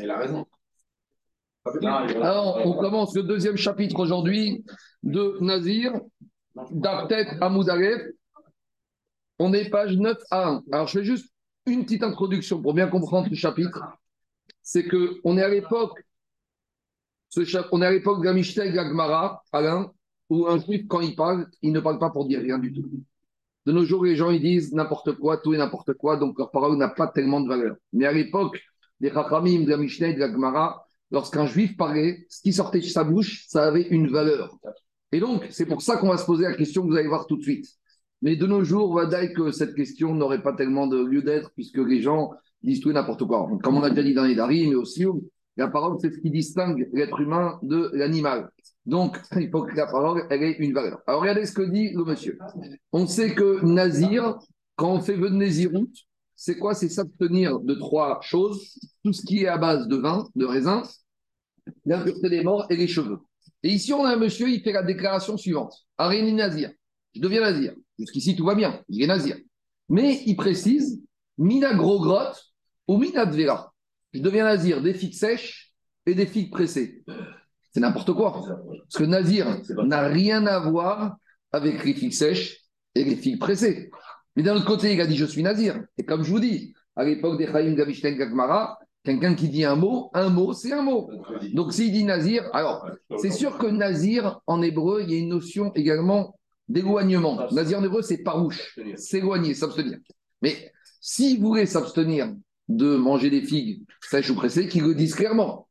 Il a raison. Alors, on commence le deuxième chapitre aujourd'hui de Nazir, d'Artet à Moudalef. On est page 9 à 1. Alors, je fais juste une petite introduction pour bien comprendre ce chapitre. C'est qu'on est à l'époque, on est à l'époque de la Mishnah et de la Gemara, Alain, où un juif, quand il parle, il ne parle pas pour dire rien du tout. De nos jours, les gens ils disent n'importe quoi, tout et n'importe quoi, donc leur parole n'a pas tellement de valeur. Mais à l'époque des Chachamim, de la Mishnah de la Gemara, lorsqu'un juif parlait, ce qui sortait de sa bouche, ça avait une valeur. Et donc, c'est pour ça qu'on va se poser la question que vous allez voir tout de suite. Mais de nos jours, on va dire que cette question n'aurait pas tellement de lieu d'être, puisque les gens disent tout et n'importe quoi. Comme on a déjà dit dans les Dari, mais aussi, la parole, c'est ce qui distingue l'être humain de l'animal. Donc, il faut que la parole, elle ait une valeur. Alors, regardez ce que dit le monsieur. On sait que Nazir, quand on fait vœu de c'est quoi? C'est s'abstenir de trois choses. Tout ce qui est à base de vin, de raisin, l'impureté des morts et les cheveux. Et ici, on a un monsieur, il fait la déclaration suivante. Aréni Nazir. Je deviens Nazir. Jusqu'ici, tout va bien. Il est Nazir. Mais il précise, Mina grotte ou Mina Dvera. Je deviens Nazir des figues sèches et des figues pressées. C'est n'importe quoi. Parce que Nazir n'a rien à voir avec les figues sèches et les figues pressées. Mais d'un autre côté, il a dit Je suis Nazir. Et comme je vous dis, à l'époque des Chaim Gavishten Gagmara, quelqu'un qui dit un mot, un mot, c'est un mot. Donc s'il dit Nazir, alors c'est sûr que Nazir, en hébreu, il y a une notion également d'éloignement. Nazir en hébreu, c'est parouche, s'éloigner, s'abstenir. Mais s'il voulait s'abstenir de manger des figues sèches ou pressées, qu'il le dise clairement.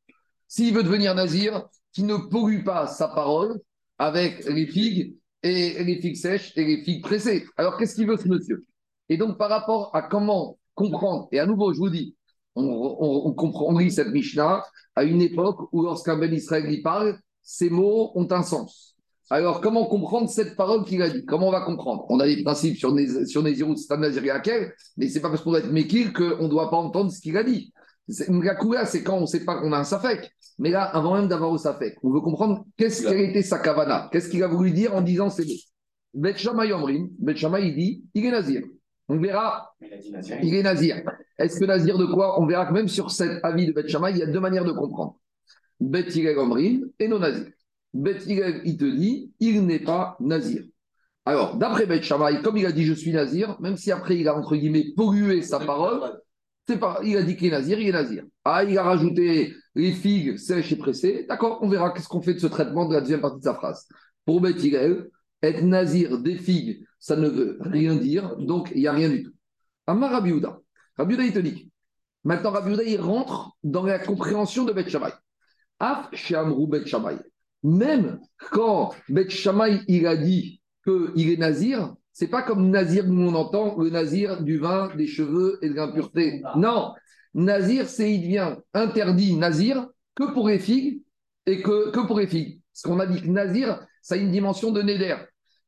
S'il veut devenir Nazir, qu'il ne pollue pas sa parole avec les figues et les figues sèches et les figues pressées. Alors, qu'est-ce qu'il veut ce monsieur? Et donc, par rapport à comment comprendre, et à nouveau, je vous dis, on, comprend, on lit cette Mishnah à une époque où lorsqu'un bel Israël y parle, ces mots ont un sens. Alors, comment comprendre cette parole qu'il a dit? Comment on va comprendre? On a des principes sur les sur c'est un mais c'est pas parce qu'on doit être Mekil qu'on ne doit pas entendre ce qu'il a dit. Une c'est quand on ne sait pas qu'on a un safek. Mais là, avant même d'avoir un safek, on veut comprendre qu'est-ce quelle était sa kavana, qu'est-ce qu'il a voulu dire en disant ces mots? Bet Shammai Omrim, Bet il dit, il est nazir. On verra, il est nazir. Est-ce que nazir de quoi? On verra que même sur cet avis de Bet il y a deux manières de comprendre. Bet Omrim et non nazir. Bet il te dit, il n'est pas nazir. Alors, d'après Bet comme il a dit je suis nazir, même si après il a entre guillemets pollué sa parole, il a dit qu'il est nazir, il est nazir. Ah, il a rajouté les figues sèches et pressées. D'accord, on verra qu'est-ce qu'on fait de ce traitement de la deuxième partie de sa phrase. Pour Beth être nazir des figues, ça ne veut rien dire, donc il n'y a rien du tout. Amar Rabiouda. Rabiouda, il te dit. Maintenant, Rabiouda, il rentre dans la compréhension de Beth Shammai. Af Shamrou Beth Shammai. Même quand Beth Shammai, il a dit qu'il est nazir, c'est pas comme nazir nous on entend le nazir du vin, des cheveux et de l'impureté. Non, nazir c'est il devient interdit nazir que pour les figues et que, que pour les figues. Parce qu'on a dit que nazir ça a une dimension de néder.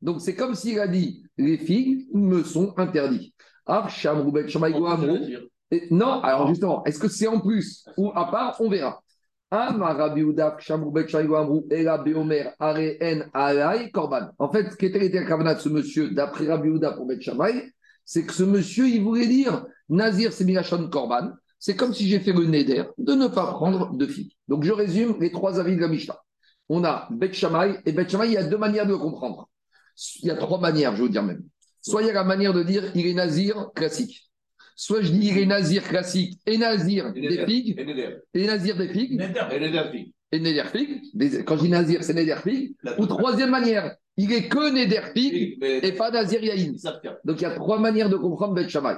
Donc c'est comme s'il a dit les figues me sont interdites. Ah, non, alors justement, est-ce que c'est en plus ou à part? On verra. En fait, ce qui était le kavanat de ce monsieur, d'après Rabbi Uda pour Bet c'est que ce monsieur, il voulait dire Nazir, c'est Korban. C'est comme si j'ai fait le neder de ne pas prendre de fille. Donc, je résume les trois avis de la Mishnah. On a Bet et Bet il y a deux manières de le comprendre. Il y a trois manières, je vous dire même. Soit il y a la manière de dire il est Nazir classique. Soit je dis il est nazir classique et nazir des figues. Et nazir des figues. Et neder figues. Quand je dis nazir, c'est neder figues. Ou troisième manière, il est que neder figues et pas nazir yaïn. Donc il y a trois manières de comprendre Bet Shammai.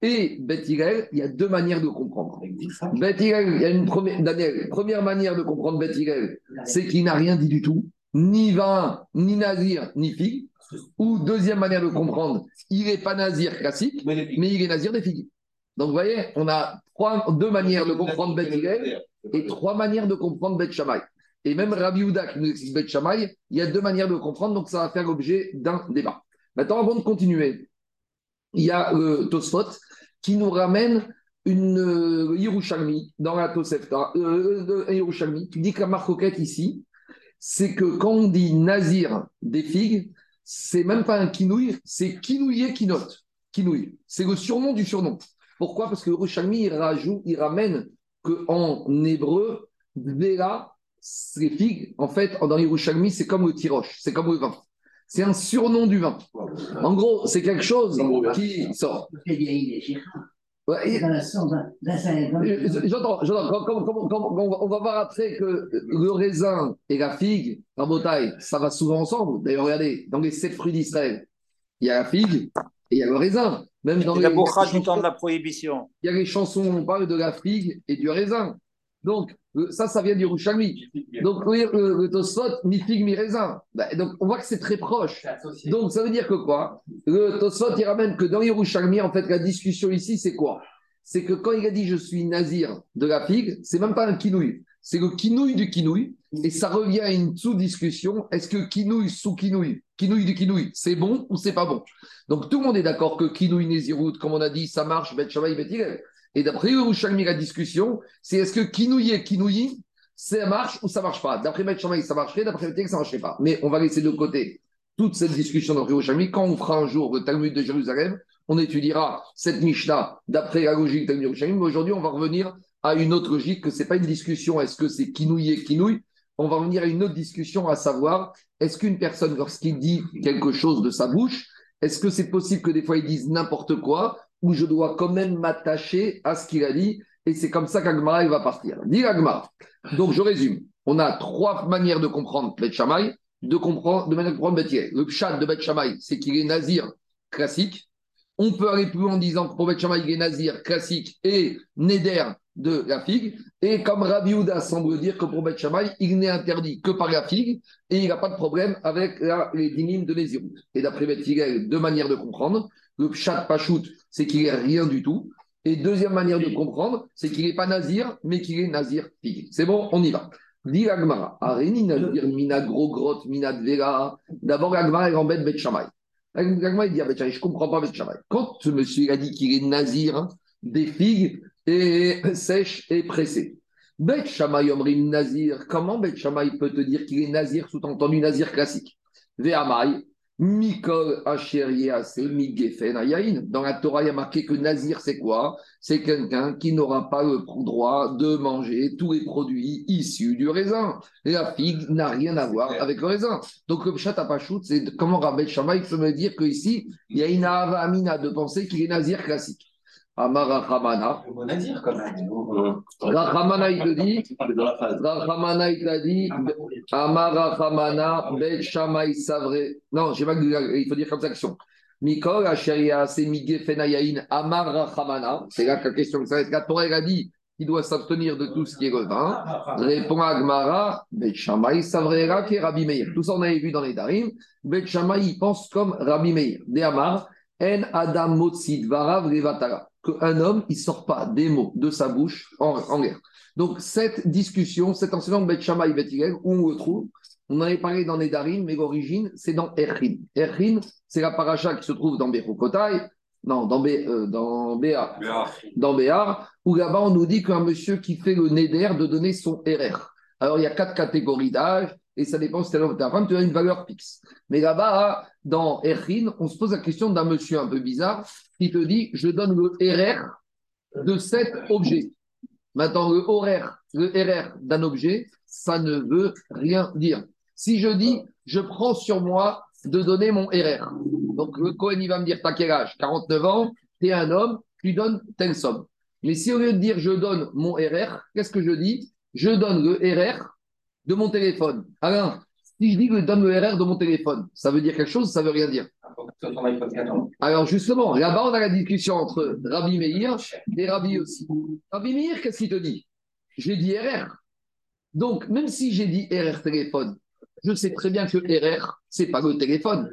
Et Bet il y a deux manières de comprendre. Bet il y a une première, Daniel, première manière de comprendre Bet c'est qu'il n'a rien dit du tout, ni vin, ni nazir, ni figue. Ou deuxième manière de comprendre, il n'est pas nazir classique, mais, il est nazir des figues. Donc vous voyez, on a trois, deux manières de comprendre Bet et trois manières de comprendre Bet Shammai. Et même Rabbi Houda qui nous explique Bet Shammai, il y a deux manières de comprendre, donc ça va faire l'objet d'un débat. Maintenant, avant de continuer, il y a le Tosfot qui nous ramène une euh, dans la Tosefta, euh, euh qui dit que la marcoquette ici, c'est que quand on dit nazir des figues, c'est même pas un kinouï, c'est kinouïe kinote. Kinouï. C'est le surnom du surnom. Pourquoi? Parce que Yerushalmi, il, rajoute, il ramène qu'en hébreu, Vera, les figues, en fait, dans les c'est comme le tiroche, c'est comme le vin. C'est un surnom du vin. En gros, c'est quelque chose qui sort. J'entends, j'entends. On va voir après que le raisin et la figue, en bataille, ça va souvent ensemble. D'ailleurs, regardez, dans les sept fruits d'Israël, il y a la figue et il y a le raisin. Même dans la les, du temps de la prohibition. Il y a les chansons où on parle de la figue et du raisin. Donc, ça, ça vient du. Donc, le, le Tosfot, mi figue, mi raisin. Bah, donc, on voit que c'est très proche. Donc, ça veut dire que quoi? Le Tosfot, il ramène que dans les Rouchami, en fait, la discussion ici, c'est quoi? C'est que quand il a dit je suis nazir de la figue, c'est même pas un kinouille. C'est le kinouille du kinouille. Et ça revient à une sous-discussion. Est-ce que kinouille sous kinouille, kinouille du kinouille, c'est bon ou c'est pas bon? Donc, tout le monde est d'accord que kinouille nézirout, comme on a dit, ça marche, bet shavai, bet et d'après Yerushalmi, la discussion, c'est est-ce que Kinouye et Kinouyi, ça marche ou ça marche pas? D'après Maître ça marcherait, d'après Maître ça marcherait pas. Mais on va laisser de côté toute cette discussion dans Yerushalmi. Quand on fera un jour le Talmud de Jérusalem, on étudiera cette Mishnah d'après la logique de Yerushalmi. Mais aujourd'hui, on va revenir à une autre logique, que ce n'est pas une discussion, est-ce que c'est Kinouye et On va revenir à une autre discussion, à savoir, est-ce qu'une personne, lorsqu'il dit quelque chose de sa bouche, est-ce que c'est possible que des fois il dise n'importe quoi où je dois quand même m'attacher à ce qu'il a dit. Et c'est comme ça qu'Agmara va partir. Dit Agmara. Donc je résume. On a trois manières de comprendre Bet Shammai, de comprendre, de manière de comprendre Le chat de Bet Shammai, c'est qu'il est nazir classique. On peut aller plus loin en disant que pour Bet Shammai, il est nazir classique et neder de la figue. Et comme Rabbi Houda semble dire que pour Bet Shammai, il n'est interdit que par la figue et il n'a pas de problème avec les dynimes de Nézirut. Et d'après Bet deux manières de comprendre. Le pshat pachout, c'est qu'il n'est rien du tout. Et deuxième manière de comprendre, c'est qu'il n'est pas nazir, mais qu'il est nazir figue. C'est bon, on y va. Dit Areni nazir mina gros grotte mina. D'abord, Agmara, est embête Bet Shammai. Agmara, il dit à Bet je ne comprends pas Bet Shammai. Quand ce monsieur a dit qu'il est nazir des figues et sèches et pressées. Bet Shammai Omrim Nazir, comment Bet Shammai peut te dire qu'il est nazir, sous-entendu nazir classique? Ve'amai, Mikol. Dans la Torah, il y a marqué que Nazir, c'est quoi? C'est quelqu'un qui n'aura pas le droit de manger tous les produits issus du raisin. la figue n'a rien à voir avec le raisin. Donc, le Pshat Apachout, c'est comment Rabbi Shammai peut me dire qu'ici, il y a une Amina de penser qu'il est Nazir classique. Amara Ramana. Rachamana, il te dit. Rachamana, il t'a dit. Amara Ramana, Bet Shamay Savre. Non, j'ai pas il faut dire comme ça. Mikol, Asheria, Fenayain, Amara Rachamana. C'est là que la question s'arrête. La Torah, a dit qu'il doit s'abstenir de tout ce qui est le vin. Répond Agmara, Bet Shamay Savrera, qui est Rabbi Meir. Tout ça, on avait vu dans les Darim. Bet Shamay, il pense comme Rabbi Meir. De Amar, En Adam Motsid Varav Levatara qu'un homme, il ne sort pas des mots de sa bouche en, en guerre. Donc, cette discussion, cet enseignement de Bet Shammai où on le trouve, on en avait parlé dans Nedarim, mais l'origine, c'est dans Erhin. Erhin, c'est la paracha qui se trouve dans Bechokotai, non, dans, Bé, euh, dans Béar, dans Béar, où là-bas, on nous dit qu'un monsieur qui fait le Neder de donner son RR. Alors, il y a quatre catégories d'âge, et ça dépend si ta femme, tu as une valeur fixe. Mais là-bas, dans Erhin, on se pose la question d'un monsieur un peu bizarre qui te dit je donne le RR de cet objet. Maintenant, le horaire, le RR d'un objet, ça ne veut rien dire. Si je dis je prends sur moi de donner mon RR, donc le Cohen il va me dire t'as quel âge? 49 ans, tu es un homme, tu donnes telle somme. Mais si au lieu de dire je donne mon RR, qu'est-ce que je dis? Je donne le RR de mon téléphone. Alors, si je dis que je donne le RR de mon téléphone, ça veut dire quelque chose, ça veut rien dire? Alors justement, là-bas, on a la discussion entre Rabbi Meir et Rabbi aussi. Rabbi Meir, qu'est-ce qu'il te dit? J'ai dit RR. Donc, même si j'ai dit RR téléphone, je sais très bien que RR, c'est pas le téléphone.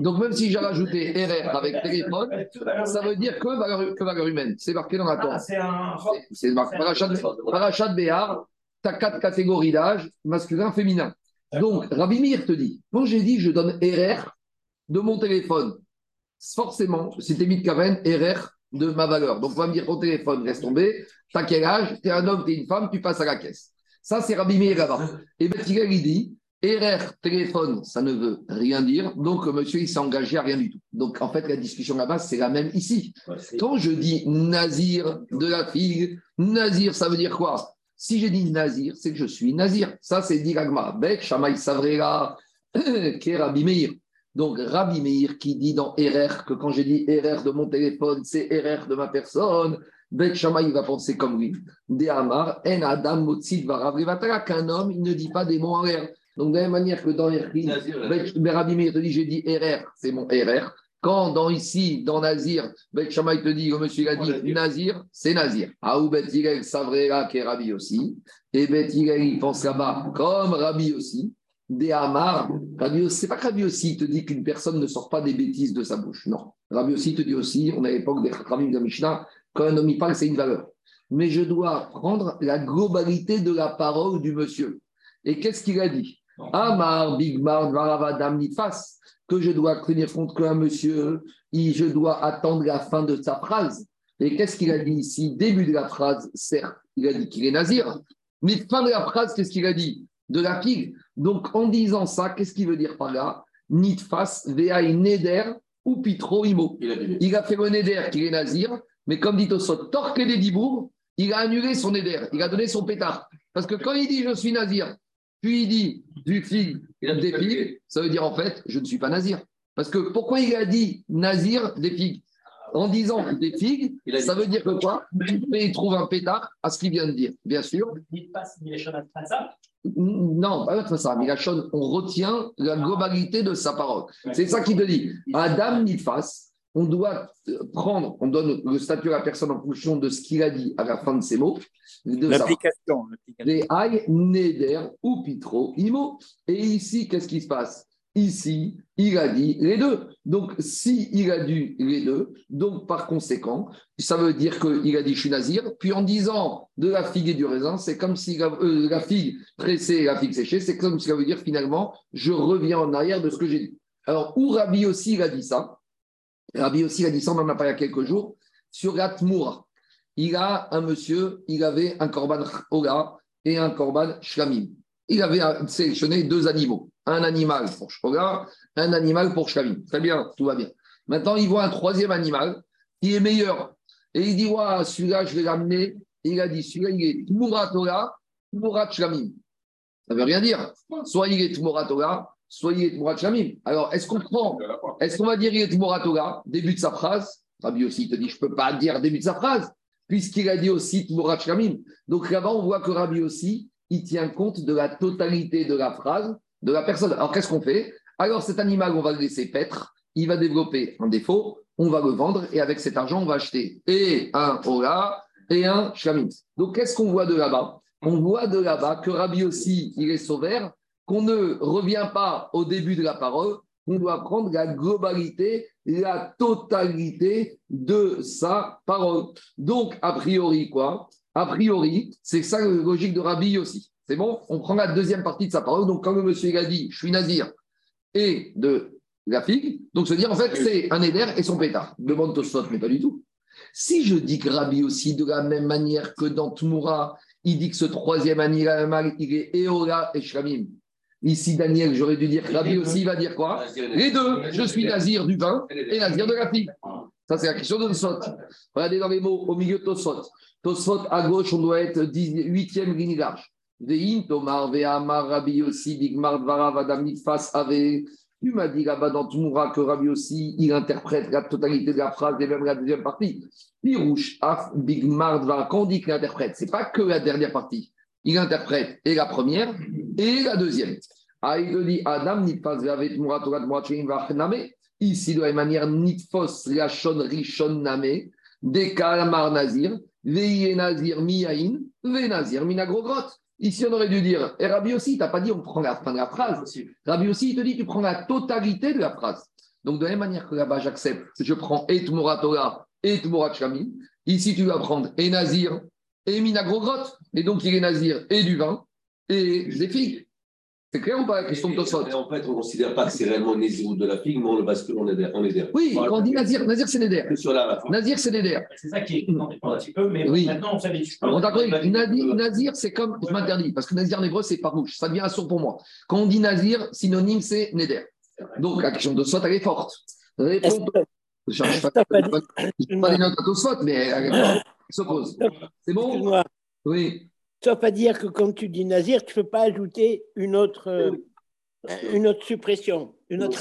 Donc, même si j'ai rajouté RR avec téléphone, ça veut dire que valeur, que valeur humaine. C'est marqué dans la Torah. c'est marqué. Parachat de Béar, tu as quatre catégories d'âge, masculin, féminin. Donc, Rabbi Mir te dit, quand j'ai dit je donne RR de mon téléphone, forcément, c'était mis de Kaven, RR de ma valeur. Donc, on va me dire ton téléphone, laisse tomber, t'as quel âge, t'es un homme, t'es une femme, tu passes à la caisse. Ça, c'est Rabbi Mir là-bas. Et Betigal, il dit, RR, téléphone, ça ne veut rien dire. Donc, monsieur, il s'est engagé à rien du tout. Donc, en fait, la discussion là-bas, c'est la même ici. Quand je dis nazir de la fille, nazir, ça veut dire quoi? Si j'ai dit nazir, c'est que je suis nazir. Ça, c'est dit Ragma. Bek, Shamaï Savrera, qui Rabbi Meir. Donc, Rabbi Meir qui dit dans RR que quand j'ai dit RR de mon téléphone, c'est RR de ma personne. Bet Shamaï va penser comme lui. De Amar, En Adam Motsid Varavrivatara, qu'un homme, il ne dit pas des mots en l'air. Donc, de la même manière que dans Erkin, Rabbi Meir te dit j'ai dit RR, c'est mon RR. Quand dans ici, dans Nazir, Bet Shamaï te dit, le monsieur il a dit Nazir, c'est Nazir. Aou Bet Yigel Savrera, qui est Rabbi aussi. Et Bet Yigel, il pense là-bas comme Rabbi aussi. Des Amar, c'est pas que Rabbi aussi te dit qu'une personne ne sort pas des bêtises de sa bouche. Non. Rabbi aussi te dit aussi, on est à l'époque des Khatramim de Mishnah, quand un homme y parle, c'est une valeur. Mais je dois prendre la globalité de la parole du monsieur. Et qu'est-ce qu'il a dit? Amar, Bigmar, Varavadam, Nitfas, que je dois tenir compte qu'un monsieur, je dois attendre la fin de sa phrase. Et qu'est-ce qu'il a dit ici? Début de la phrase, certes, il a dit qu'il est nazir. Mais fin de la phrase, qu'est-ce qu'il a dit? De la pile. Donc, en disant ça, qu'est-ce qu'il veut dire par là? Nitfas, Veaï, Neder ou Pitro, Imo. Il a fait le Neder qu'il est nazir, mais comme dit Tosot, torque des dibours, il a annulé son éder, il a donné son pétard. Parce que quand il dit je suis nazir, puis il dit du fig, des figues, ça veut dire en fait je ne suis pas nazir. Parce que pourquoi il a dit nazir des figues? En disant des figues, ça veut dire que quoi? Il trouve un pétard à ce qu'il vient de dire, bien sûr. Non, pas ça. On retient la globalité de sa parole. C'est ça qu'il te dit. Adam Nitfas, on doit prendre, on donne le statut à la personne en fonction de ce qu'il a dit à la fin de ses mots. L'application. Les aïe, neder ou pitro, imo. Et ici, qu'est-ce qui se passe? Ici, il a dit les deux. Donc, si il a dit les deux, donc par conséquent, ça veut dire qu'il a dit je suis nazir. Puis en disant de la figue et du raisin, c'est comme si la, euh, la figue pressée et la figue séchée, c'est comme si ça veut dire finalement je reviens en arrière de ce que j'ai dit. Alors, où Rabbi aussi il a dit ça? Rabbi aussi a dit ça, on en a parlé il y a quelques jours, sur la Il a un monsieur, il avait un korban Oga et un korban Shlamim. Il avait sélectionné deux animaux, un animal pour Shoga, un animal pour Shlamim. Très bien, tout va bien. Maintenant, il voit un troisième animal qui est meilleur. Et il dit, ouais, celui-là, je vais l'amener. Il a dit, celui-là, il est Tmurat Oga, Tmurat Shlamim. Ça ne veut rien dire. Soit il est Tmurat Oga, soyez Tmurat Shamim. Alors, est-ce qu'on prend, est-ce qu'on va dire Tmurat Toga, début de sa phrase? Rabbi aussi te dit, je ne peux pas dire début de sa phrase, puisqu'il a dit aussi Tmurat Shamim. Donc là-bas, on voit que Rabbi aussi, il tient compte de la totalité de la phrase, de la personne. Alors, qu'est-ce qu'on fait? Alors, cet animal, on va le laisser paître, il va développer un défaut, on va le vendre, et avec cet argent, on va acheter et un Ola et un Shamim. Donc, qu'est-ce qu'on voit de là-bas? On voit de là-bas que Rabbi aussi, il est sauveur, qu'on ne revient pas au début de la parole, on doit prendre la globalité, la totalité de sa parole. Donc, a priori, quoi? A priori, c'est ça la logique de Rabbi aussi. C'est bon? On prend la deuxième partie de sa parole. Donc, quand le monsieur a dit, je suis nazir, et de la figue, donc se dire, en fait, c'est un éder et son pétard. Demande Tosfot, mais pas du tout. Si je dis que Rabbi aussi, de la même manière que dans Tmoura, il dit que ce troisième animal, il est Eola et Shramim, Ici, Daniel, j'aurais dû dire Rabbi aussi, il va dire quoi Les deux. Je suis nazir du vin et nazir de la fille. Ça, c'est la question de Tosot. Regardez dans les mots, au milieu de Tosot. Tosot, à gauche, on doit être 8e ligne large. Vein, Tomar, Ve'amar, Rabbi aussi, Bigmar, Dvara, Vadam, Nitfas, Ave. Tu m'as dit là-bas dans Tmoura que Rabbi aussi, il interprète la totalité de la phrase et même la deuxième partie. Pirouche, Af, Bigmar, Dvara. Quand on dit qu'il interprète, ce n'est pas que la dernière partie il interprète et la première et la deuxième. Ah, il dit Adam Ici, de la même manière, nitfos lachon rishon name, kalamar nazir, veye nazir miyain, ve nazir minagrogrot. Ici, on aurait dû dire, et Rabbi aussi, tu n'as pas dit on prend la fin de la phrase. Rabbi aussi, il te dit tu prends la totalité de la phrase. Donc, de la même manière que là-bas, j'accepte, je prends et Tmuratora et Tmurat Ici, tu vas prendre et Nazir et Minagrogrot. Et donc, il est nazir et du vin et des figues. C'est clair ou pas la question de Tosfot En fait, on ne considère pas que c'est réellement Nézirut de la figue, mais on le bascule en Néder. Oui, quand on dit Nazir, Nazir c'est Néder. Nazir c'est Néder. C'est ça qui est un petit peu, mais oui. maintenant on savait. On t'a compris. Nazir, c'est comme, je m'interdis, parce que Nazir en hébreu, c'est rouge. Ça devient assourd pour moi. Quand on dit Nazir, synonyme, c'est Néder. Donc la question de Tosfot, elle est forte. Réponds. Je ne cherche pas, pas des notes à Tosfot, mais elle s'oppose. C'est bon? Oui. Sauf à dire que quand tu dis Nazir, tu ne peux pas ajouter une autre, euh, une autre suppression. Une autre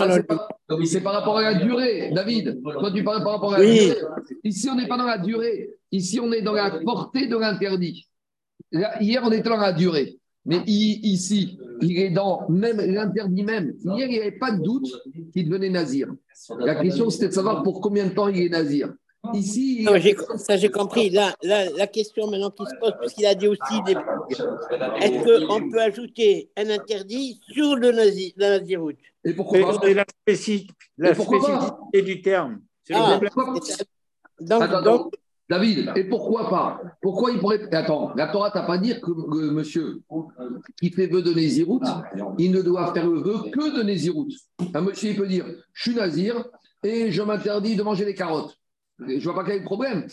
c'est par rapport à la durée, David. Quand tu parles par rapport à la durée, ici on n'est pas dans la durée. Ici on est dans la portée de l'interdit. Hier on était dans la durée. Mais ici, il est dans même l'interdit même. Hier, il n'y avait pas de doute qu'il devenait nazir. La question, c'était de savoir pour combien de temps il est nazir. Ici, ça j'ai compris. Là, la question maintenant qui se pose, puisqu'il a dit aussi est-ce qu'on peut ajouter un interdit sur le nazi, la naziroute? Et pourquoi pas? C'est la, spécificité du terme. C'est ah, donc, David, et pourquoi pas? Pourquoi il pourrait. Attends, la Torah t'a pas dit que monsieur qui fait vœu de Nézirout, il ne doit faire le vœu que de Nézirout. Un monsieur, il peut dire Je suis Nazir et je m'interdis de manger des carottes. Je ne vois pas quel est le problème.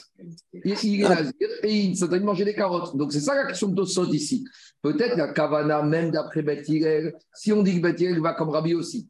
Il, est nazir et il s'interdit de manger des carottes. Donc c'est ça la question de Tosot ici. Peut-être la Kavana, même d'après Beth si on dit que Beth va comme Rabbi aussi.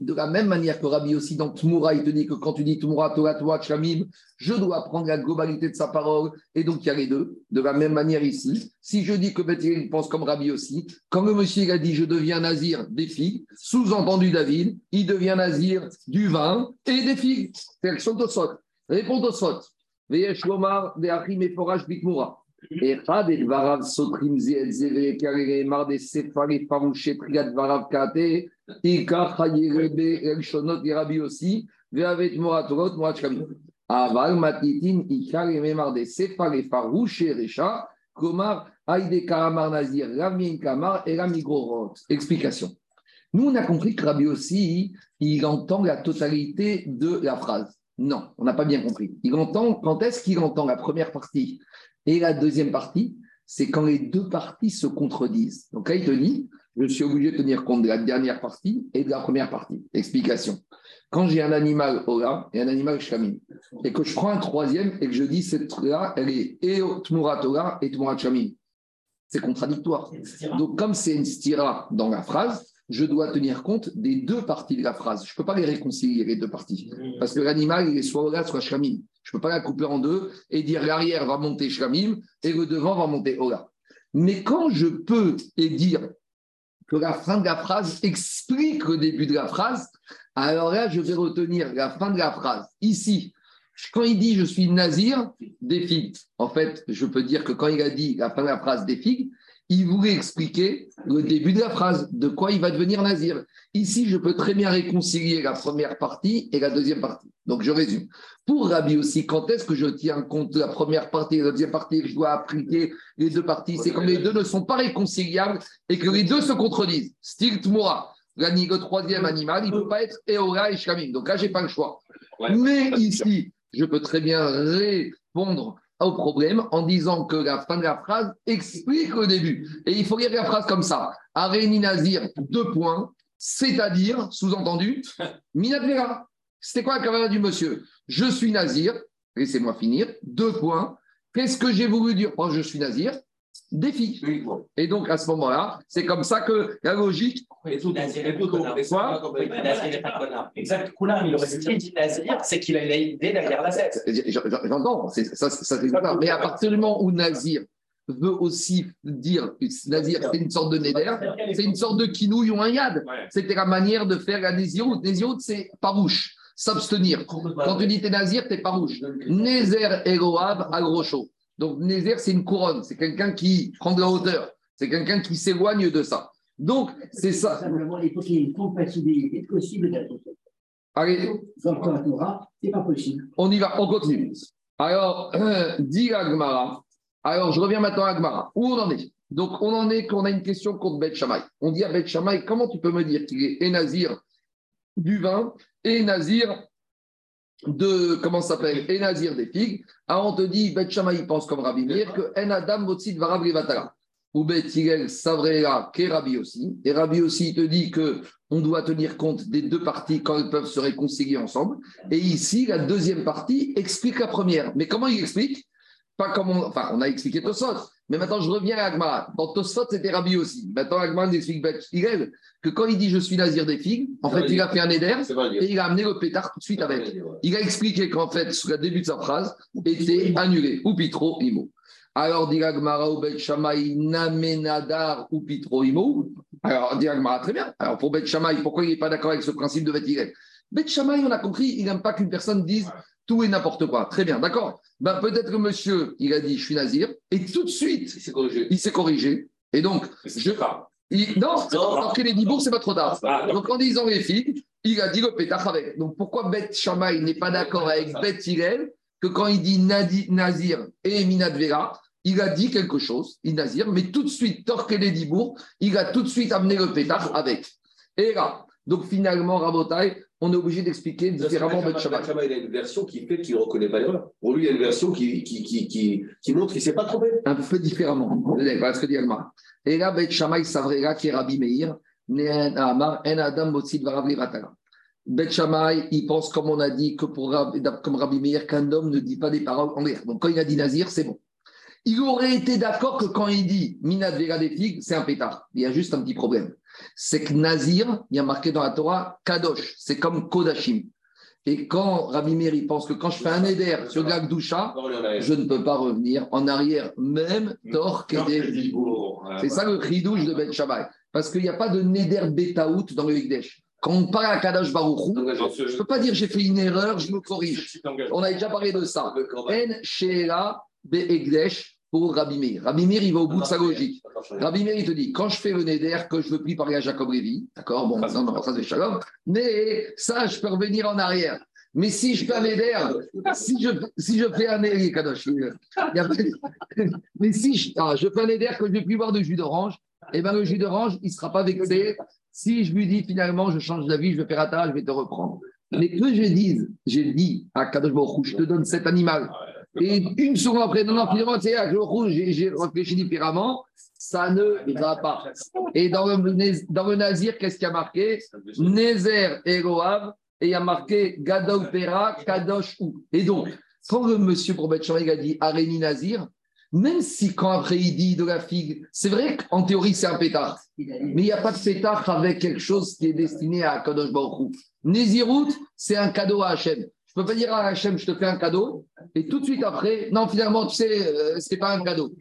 De la même manière que Rabbi aussi, dans Tmoura, il te dit que quand tu dis Tmoura, Torah, Torah, Chamim, je dois prendre la globalité de sa parole, et donc il y a les deux. De la même manière ici, si je dis que Beth pense comme Rabbi aussi, quand le monsieur a dit je deviens nazir des figues, sous-entendu David, il devient nazir du vin et des figues. C'est l'action de Tosot. Réponds au Sot. Veyesh Lomar de Achim et Forage Bikmura. Echad et Varav Sotrim Ziel Zeve Karere Mar de Sefari Farouche Triad Varav Kate Ika Chayerebe El Shonot Rabi aussi Veavet Moratorot Morachkami. Aval Matitin Ika Mar de Sefari Farouche Recha Komar Aïde Karamar Nazir Ramien Kamar et Ramigorot. Explication. Nous, on a compris que Rabbi aussi, il entend la totalité de la phrase. Non, on n'a pas bien compris. Il entend, quand est-ce qu'il entend la première partie et la deuxième partie? C'est quand les deux parties se contredisent. Donc là, il te dit, je suis obligé de tenir compte de la dernière partie et de la première partie. Explication. Quand j'ai un animal Ola et un animal Shamim, et que je prends un troisième et que je dis cette là, elle est et Tmurat Ola et Tmurat Shamim, c'est contradictoire. Donc, comme c'est une stira dans la phrase, je dois tenir compte des deux parties de la phrase. Je ne peux pas les réconcilier, les deux parties. Parce que l'animal, il est soit Ola, soit Shamim. Je ne peux pas la couper en deux et dire l'arrière va monter Shamim et le devant va monter Ola. Mais quand je peux et dire que la fin de la phrase explique le début de la phrase, alors là, je vais retenir la fin de la phrase. Ici, quand il dit je suis nazir des figues, en fait, je peux dire que quand il a dit la fin de la phrase des figues, il voulait expliquer le début de la phrase, de quoi il va devenir nazir. Ici, je peux très bien réconcilier la première partie et la deuxième partie. Donc, je résume. Pour Rabbi aussi, quand est-ce que je tiens compte de la première partie et de la deuxième partie et que je dois appliquer les deux parties? C'est quand les deux ne sont pas réconciliables et que les deux se contredisent. Style Tmoura, le troisième animal, il ne peut pas être Eora et Shamim. Donc là, je n'ai pas le choix. Mais ici, je peux très bien répondre au problème en disant que la fin de la phrase explique le début. Et il faut lire la phrase comme ça. Areni Nazir, deux points, c'est-à-dire, sous-entendu, Minadvera. C'était quoi la caméra du monsieur? Je suis Nazir, laissez-moi finir, deux points. Qu'est-ce que j'ai voulu dire? Quand je suis Nazir défi. Et donc, à ce moment-là, c'est comme ça que la logique. Exact, Coulin, il aurait dit Nazir, c'est qu'il a une idée derrière la tête. J'entends, ça, ça, mais à partir du moment où Nazir veut aussi dire, Nazir, c'est une sorte de néder, c'est une sorte de kinouille ou un yad. C'était la manière de faire la nésiroute. Nésiroute, c'est parouche, s'abstenir. Quand tu dis t'es nazir, t'es parouche. Nézer Eroab agrocho. Donc, Nézer, c'est une couronne, c'est quelqu'un qui prend de la hauteur, c'est quelqu'un qui s'éloigne de ça. Donc, c'est ça. Simplement, il faut qu'il y ait une compatibilité possible d'être Allez. Dans Torah, c'est pas possible. On y va, on continue. Alors, euh, dit Agmara. Alors, je reviens maintenant à Agmara. Où on en est? Donc, on en est qu'on a une question contre Beth Shammai. On dit à Beth Shammai, comment tu peux me dire qu'il est et Nazir du vin et Nazir de, comment s'appelle, et Nazir des figues. Alors on te dit, Bet il pense comme Rabbi Meir, que En Adam Motsit Varav ou Betigel Savrera, qui est Rabbi aussi. Et Rabbi aussi, te dit que on doit tenir compte des deux parties quand elles peuvent se réconcilier ensemble. Et ici, la deuxième partie explique la première. Mais comment il explique? Pas comme on, enfin, on a expliqué Tosot. Mais maintenant, je reviens à Agmara. Dans Tosot, c'était Rabbi aussi. Maintenant, Agmara explique Betigel que quand il dit je suis nazir des figues, en fait, il a fait un éder et il a amené le pétard tout de suite avec. Il a expliqué qu'en fait, sous le début de sa phrase, était annulé. Ou pitro imo. Alors, dit Agmara ou Bet Shammai, namenadar ou pitro imo. Alors, dit Agmara, très bien. Alors, pour Bet Shammai, pourquoi il n'est pas d'accord avec ce principe de Bet Bet Shammai, on a compris, il n'aime pas qu'une personne dise tout et n'importe quoi. Très bien, d'accord. Ben, peut-être que monsieur, il a dit je suis nazir, et tout de suite, corrigé. il s'est corrigé. Et donc, je. il- non, alors les Dibourg, c'est pas trop tard. Donc, en disant les filles, il a dit le pétard avec. Donc, pourquoi Bet Shammai n'est pas d'accord avec Bet Hillel que quand il dit Nadi- Nazir et Minad Vera, il a dit quelque chose, il Nazir, mais tout de suite, Torque et les Dibourg, il a tout de suite amené le pétard avec. Et là, donc finalement, Rabotai, on est obligé d'expliquer différemment Bet Shammai. Benjamin, il a une version qui fait qu'il ne reconnaît pas l'erreur. Pour lui, il y a une version qui, qui, qui, qui, qui montre qu'il ne s'est pas trompé. un peu différemment. Voilà ce que dit Agmara. Et là, Bet Shammai Savrera, qui est Rabbi Meir, Amar, en Adam Botsid Varav Levatala. Bet Shammai, il pense, comme on a dit, que pour comme Rabbi Meir, qu'un homme ne dit pas des paroles en l'air. Donc quand il a dit Nazir, c'est bon. Il aurait été d'accord que quand il dit Minad Vera des figues, c'est un pétard. Il y a juste un petit problème. C'est que Nazir, il y a marqué dans la Torah, Kadosh, c'est comme Kodashim. Et quand Rabbi Meir, pense que quand je fais un éder sur de la Gdusha, Non, il y en a- je ne peux pas revenir en arrière, même Tor. C'est ça le ridouche de Ben Shammai. Parce qu'il n'y a pas de Neder Betaout dans le Higdesh. Quand on parle à Kadash Baruchou, je ne peux pas dire j'ai fait une erreur, je me corrige. On a déjà parlé de ça. En Sheela Be'egdesh pour Rabbi Meir. Rabbi Meir, il va au bout de sa logique. Rabbi Meir, il te dit, quand je fais le Neder, que je veux plus parler à Jacob Lévy, d'accord, bon, non, non, ça c'est Shalom, mais ça, je peux revenir en arrière. Mais si je fais un Neder, si je, si je fais un Neder, Kadosh, mais si je, ah, je fais un Neder que je ne vais plus boire de jus d'orange, eh bien le jus d'orange, il ne sera pas vexé. Si je lui dis finalement, je change d'avis, je vais faire ta, je vais te reprendre. Mais que je dise, j'ai dit à Kadosh Baruch je te donne cet animal. Et une seconde après, non, non, finalement, à Kadosh Baruch Hu, j'ai réfléchi différemment, ça ne va pas. Et dans le, le Nazir, qu'est-ce qu'il y a marqué? Nézer et Roav, et il y a marqué Gadol Pera, Kadosh Ou. Et donc, quand le monsieur Shammai a dit Aréni Nazir, même si quand après il dit de la figue, c'est vrai qu'en théorie c'est un pétard, mais il n'y a pas de pétard avec quelque chose qui est destiné à Kadosh Baruch Hu. Nézirut, c'est un cadeau à Hachem. Je ne peux pas dire à Hachem, je te fais un cadeau, et tout de suite après, non, finalement, tu sais, euh, c'est pas un cadeau.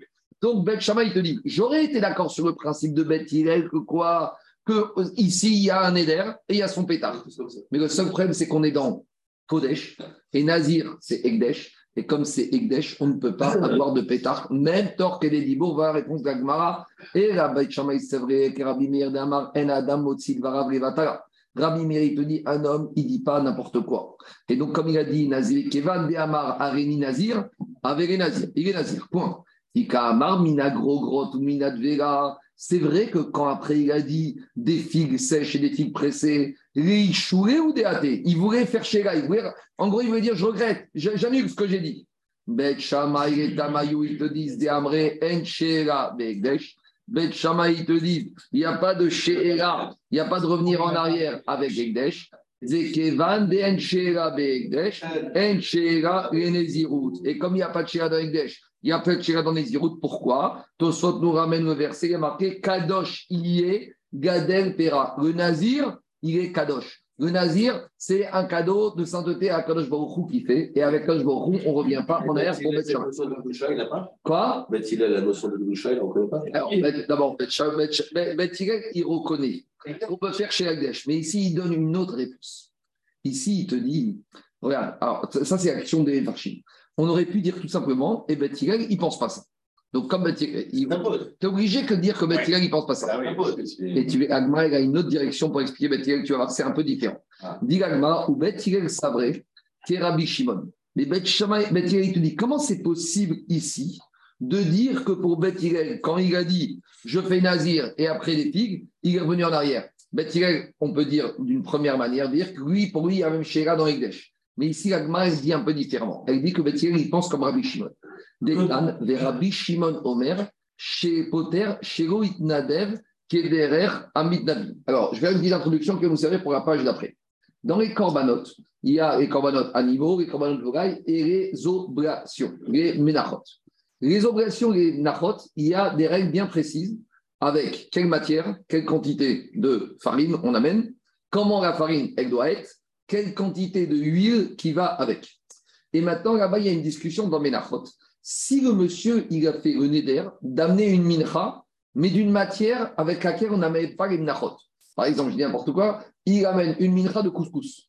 Donc, Beth Shammai, il te dit, j'aurais été d'accord sur le principe de Beth Hillel, que quoi, que euh, ici, il y a un éder et il y a son pétard. Mais le seul problème, c'est qu'on est dans Kodesh, et Nazir, c'est Egdesh. Et comme c'est Egdesh, on ne peut pas avoir de pétard. Même Torque et Dibour va répondre d'Agmara. Et la Beit Shammai, c'est vrai, que Rabbi Meir d'Amar, En Adam, Motsil, Varav, Levatala. Rabbi Meir, te dit, un homme, il dit pas n'importe quoi. Et donc, comme il a dit, Nazir, Kevan de Amar, Areni Nazir, Avere Nazir. Il est Nazir, point. Ika Amar, Mina Mina Dvera. C'est vrai que quand après il a dit des figues sèches et des figues pressées, les ou des athées, il voulait faire voulait, en gros, il voulait dire je regrette, j'annule ce que j'ai dit. Bet te disent des En. Bet Shammai, te disent il n'y a pas de Sheera, il n'y a pas de revenir en arrière avec Egdesh. Et comme il n'y a pas de Sheera dans Egdesh, il y a pas de Sheera dans Nezirut, pourquoi? Tosot nous ramène le verset, il est marqué Kadosh, il y est, Gadel Pera. Le Nazir, il est Kadosh. Le Nazir, c'est un cadeau de sainteté à Kadosh Baruch Hu qui fait. Et avec Kadosh Baruch Hu, on ne revient pas en arrière pour mettre il n'a pas Quoi? Beth Hillel, la notion de Gdusha, il ne reconnaît pas? Alors, d'abord, Bet Sha- Bet Sha- Bet- Bet Hillel, il reconnaît. On peut faire chez Agdesh. Mais ici, il donne une autre réponse. Ici, il te dit regarde, alors, ça, c'est la question des Varchim. On aurait pu dire tout simplement, et Bet Hillel, il ne pense pas ça. Donc, comme Hillel, il C'est un pote. es obligé que de dire que Bet Hillel, il ne pense pas ça. Pote. Et tu Agma, il a une autre direction pour expliquer Bet Hillel, tu vas voir, c'est un peu différent. Ah. Dis Agma, ou Bet Hillel Sabré, Rabbi Shimon. Mais Bet Shammai- Bet Hillel, il te dit, comment c'est possible ici de dire que pour Bet Hillel, quand il a dit je fais Nazir et après les figues, il est revenu en arrière? Bet Hillel, on peut dire d'une première manière, dire que lui, pour lui, il y a même Sheila dans Egdesh. Mais ici, Agma, elle dit un peu différemment. Elle dit que Bet Hillel, il pense comme Rabbi Shimon. Detan, vers Rabbi Shimon Omer, chez Poter, chez Nadev, Kederer, Amit Nabi. Alors, je vais faire une petite introduction qui va nous servir pour la page d'après. Dans les corbanotes, il y a les corbanotes animaux, les corbanotes volailles et les oblations, les menachot. Les oblations, les menachot, il y a des règles bien précises avec quelle matière, quelle quantité de farine on amène, comment la farine elle doit être, quelle quantité de huile qui va avec. Et maintenant, là-bas, il y a une discussion dans Menachot. Si le monsieur, il a fait le neder d'amener une mincha, mais d'une matière avec laquelle on n'amène pas les minachot. Par exemple, je dis n'importe quoi, il amène une mincha de couscous.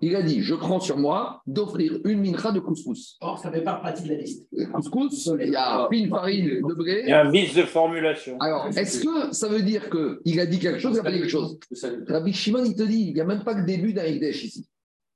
Il a dit, je prends sur moi d'offrir une mincha de couscous. Or, ça ne fait pas partie de la liste. Le couscous, il y a une farine de blé. Il y a un vice de formulation. Alors, est-ce que ça veut dire qu'il a dit quelque chose, il a pas dit quelque chose? Rabbi Shimon, il te dit, il n'y a même pas le début d'un Ekdesh ici.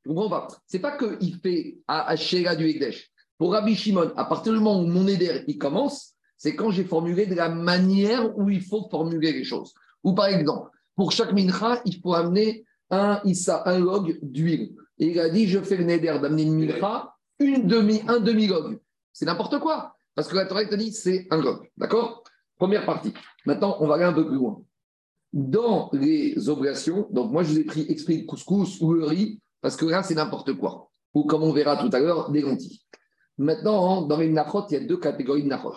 Tu comprends pas? C'est pas qu'il fait à, à Sheila du Ekdesh. Pour Rabbi Shimon, à partir du moment où mon éder il commence, c'est quand j'ai formulé de la manière où il faut formuler les choses. Ou par exemple, pour chaque mincha, il faut amener un issa, un log d'huile. Et il a dit, je fais le neder d'amener une mincha, une demi, un demi-log. C'est n'importe quoi. Parce que la Torah te dit, c'est un log. D'accord? Première partie. Maintenant, on va aller un peu plus loin. Dans les oblations, donc moi je vous ai pris exprès couscous ou le riz, parce que là c'est n'importe quoi. Ou comme on verra tout à l'heure, des lentilles. Maintenant, dans les mnachot, il y a deux catégories de mnachot.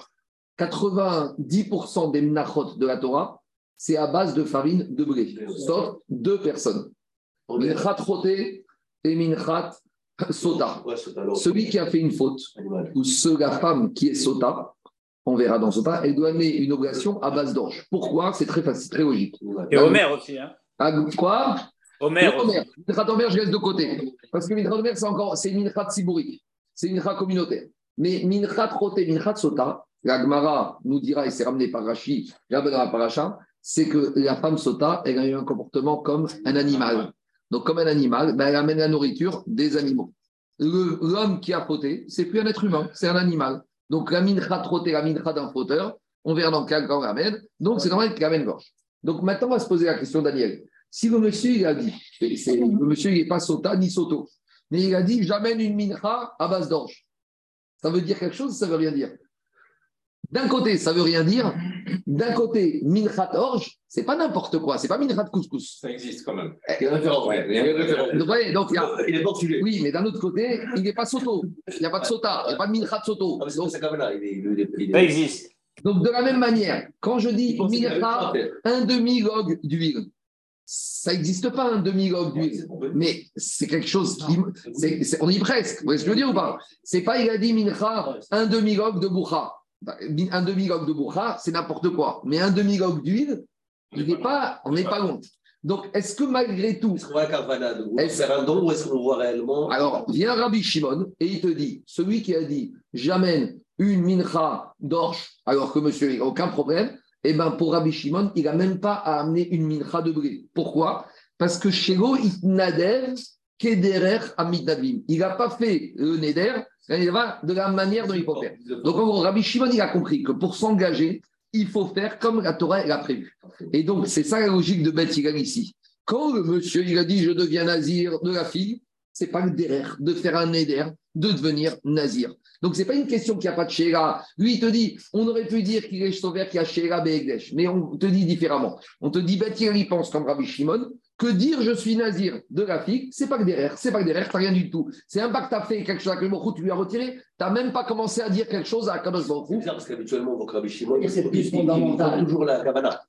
90% des mnachot de la Torah, c'est à base de farine de blé, sauf deux personnes. Minchat roté et minchat sota. Celui qui a fait une faute, ou ce, la femme qui est sota, on verra dans sota, elle doit amener une oblation à base d'orge. Pourquoi? C'est très facile, très logique. Et Homer aussi. Hein. Ah, quoi? Homer Le aussi. Omer. Minchat Omer, je laisse de côté. Parce que Minchat Omer, c'est encore, c'est Minchat Sibouri. C'est Minchat communautaire. Mais Minchat Roté, Minchat Sota, la Gemara nous dira, et c'est ramené par Rashi, c'est que la femme Sota, elle a eu un comportement comme un animal. Donc, comme un animal, ben, elle amène la nourriture des animaux. L'homme qui a fauté, c'est plus un être humain, c'est un animal. Donc, la Minchat Roté, la Minchat d'un fauteur, on verra dans quel on l'amène. Donc, c'est normal qu'il amène gorge. Donc, maintenant, on va se poser la question, Daniel. Si le monsieur, il a dit, le monsieur, n'est pas Sota ni Soto, mais il a dit, j'amène une mincha à base d'orge. Ça veut dire quelque chose, ça veut rien dire? D'un côté, ça veut rien dire. D'un côté, minchat orge, c'est pas n'importe quoi, c'est pas minchat couscous. Ça existe quand même. Il y a une référence. ouais, Il y a une référence. Donc, ouais, donc, il y a- Il est portugais. oui, mais d'un autre côté, il n'est pas soto. Il n'y a pas de sota, il n'y a pas de minchat soto. Ah, mais c'est pas ça. Il est, il est, il est- Ça existe. Donc, de la même manière, quand je dis mincha, un demi-log d'huile, ça n'existe pas un demi-log d'huile. Mais c'est quelque chose qui. c'est- c'est- on y est presque. Vous voyez ce que je veux dire ou pas? C'est pas, il a dit mincha, un demi-log de boucha. Un demi-log de boucha, c'est n'importe quoi. Mais un demi-log d'huile, il n'est pas, on n'est pas loin. Donc, est-ce que malgré tout, Est-ce qu'on voit Est-ce- un don ou est-ce qu'on voit réellement? Alors vient Rabbi Shimon et il te dit, celui qui a dit, j'amène une mincha d'orge, alors que monsieur, il n'a aucun problème, eh bien pour Rabbi Shimon, il n'a même pas à amener une mincha de blé. Pourquoi? Parce que chez Go, il nader kederer amidnavim. Il n'a pas fait le neder il va de la manière dont il faut faire. Donc, en gros, Rabbi Shimon, il a compris que pour s'engager, il faut faire comme la Torah l'a prévu. Et donc, c'est ça la logique de Beth ici. Quand le monsieur, il a dit je deviens nazir de la fille, c'est pas le derrière de faire un éder, de devenir nazir. Donc, c'est pas une question qu'il n'y a pas de Sheila. Lui, il te dit, on aurait pu dire qu'il est sauvé, qu'il y a Sheila Beegdesh. Mais on te dit différemment. On te dit, Yigal, il pense comme Rabbi Shimon, que dire je suis nazir de la fille, c'est pas que derrière, c'est pas que derrière, t'as rien du tout. C'est un pas que tu as fait quelque chose à Baruch tu lui as retiré, tu n'as même pas commencé à dire quelque chose à Kadosh C'est bizarre parce qu'habituellement, on voit que Rabbi Shimon, il- plus il- il- fondamental. Il va toujours la Kavana.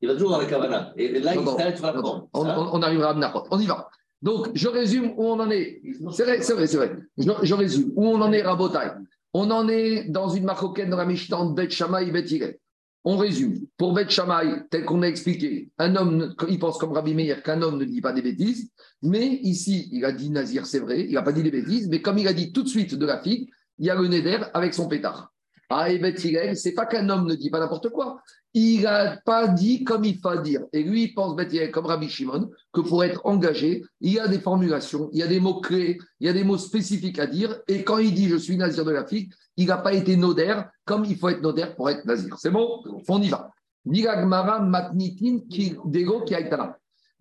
Il va toujours dans la Kavana. Et là, il Non, non, s'arrête sur la non, on, on- on arrivera à Menachot. On y va. Donc, je résume où on en est. C'est vrai, c'est vrai, c'est vrai. Je, résume. Où on en est, Rabotai? On en est dans une marocaine dans la Mishnah Bet Shammai et Bet. On résume. Pour Bet Shammai, tel qu'on a expliqué, un homme, il pense comme Rabbi Meir qu'un homme ne dit pas des bêtises. Mais ici, il a dit Nazir, c'est vrai, il n'a pas dit des bêtises. Mais comme il a dit tout de suite de la fille, il y a le Neder avec son pétard. Ah, et Bet c'est pas qu'un homme ne dit pas n'importe quoi. Il n'a pas dit comme il faut dire. Et lui, il pense, Hillel, comme Rabbi Shimon, que pour être engagé, il y a des formulations, il y a des mots-clés, il y a des mots spécifiques à dire. Et quand il dit je suis nazir de la fille, il n'a pas été nodaire comme il faut être nodaire pour être nazir. C'est bon? On y va. Matnitin.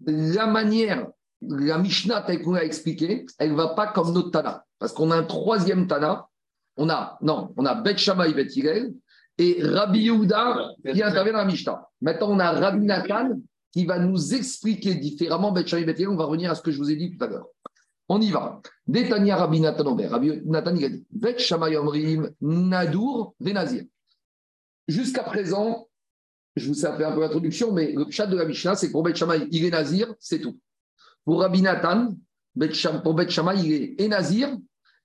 La manière, la Mishnah telle qu'on l'a expliqué, elle ne va pas comme notre Tana. Parce qu'on a un troisième Tana. On a, non, on a Bet Shammai, Bet et Rabbi Yehuda qui intervient dans la Mishnah. Maintenant, on a Rabbi Nathan qui va nous expliquer différemment Bet Shammai, Bet. On va revenir à ce que je vous ai dit tout à l'heure. On y va. Détania Rabbi Nathan Omer. Rabbi Nathan, il a dit Bet Shammai Omrim Nadour Venazir. Jusqu'à présent, je vous ai fait un peu l'introduction, mais le chat de la Mishnah, c'est pour Bet Shammai, il est Nazir, c'est tout. Pour Rabbi Nathan, pour Bet Shammai, il est et Nazir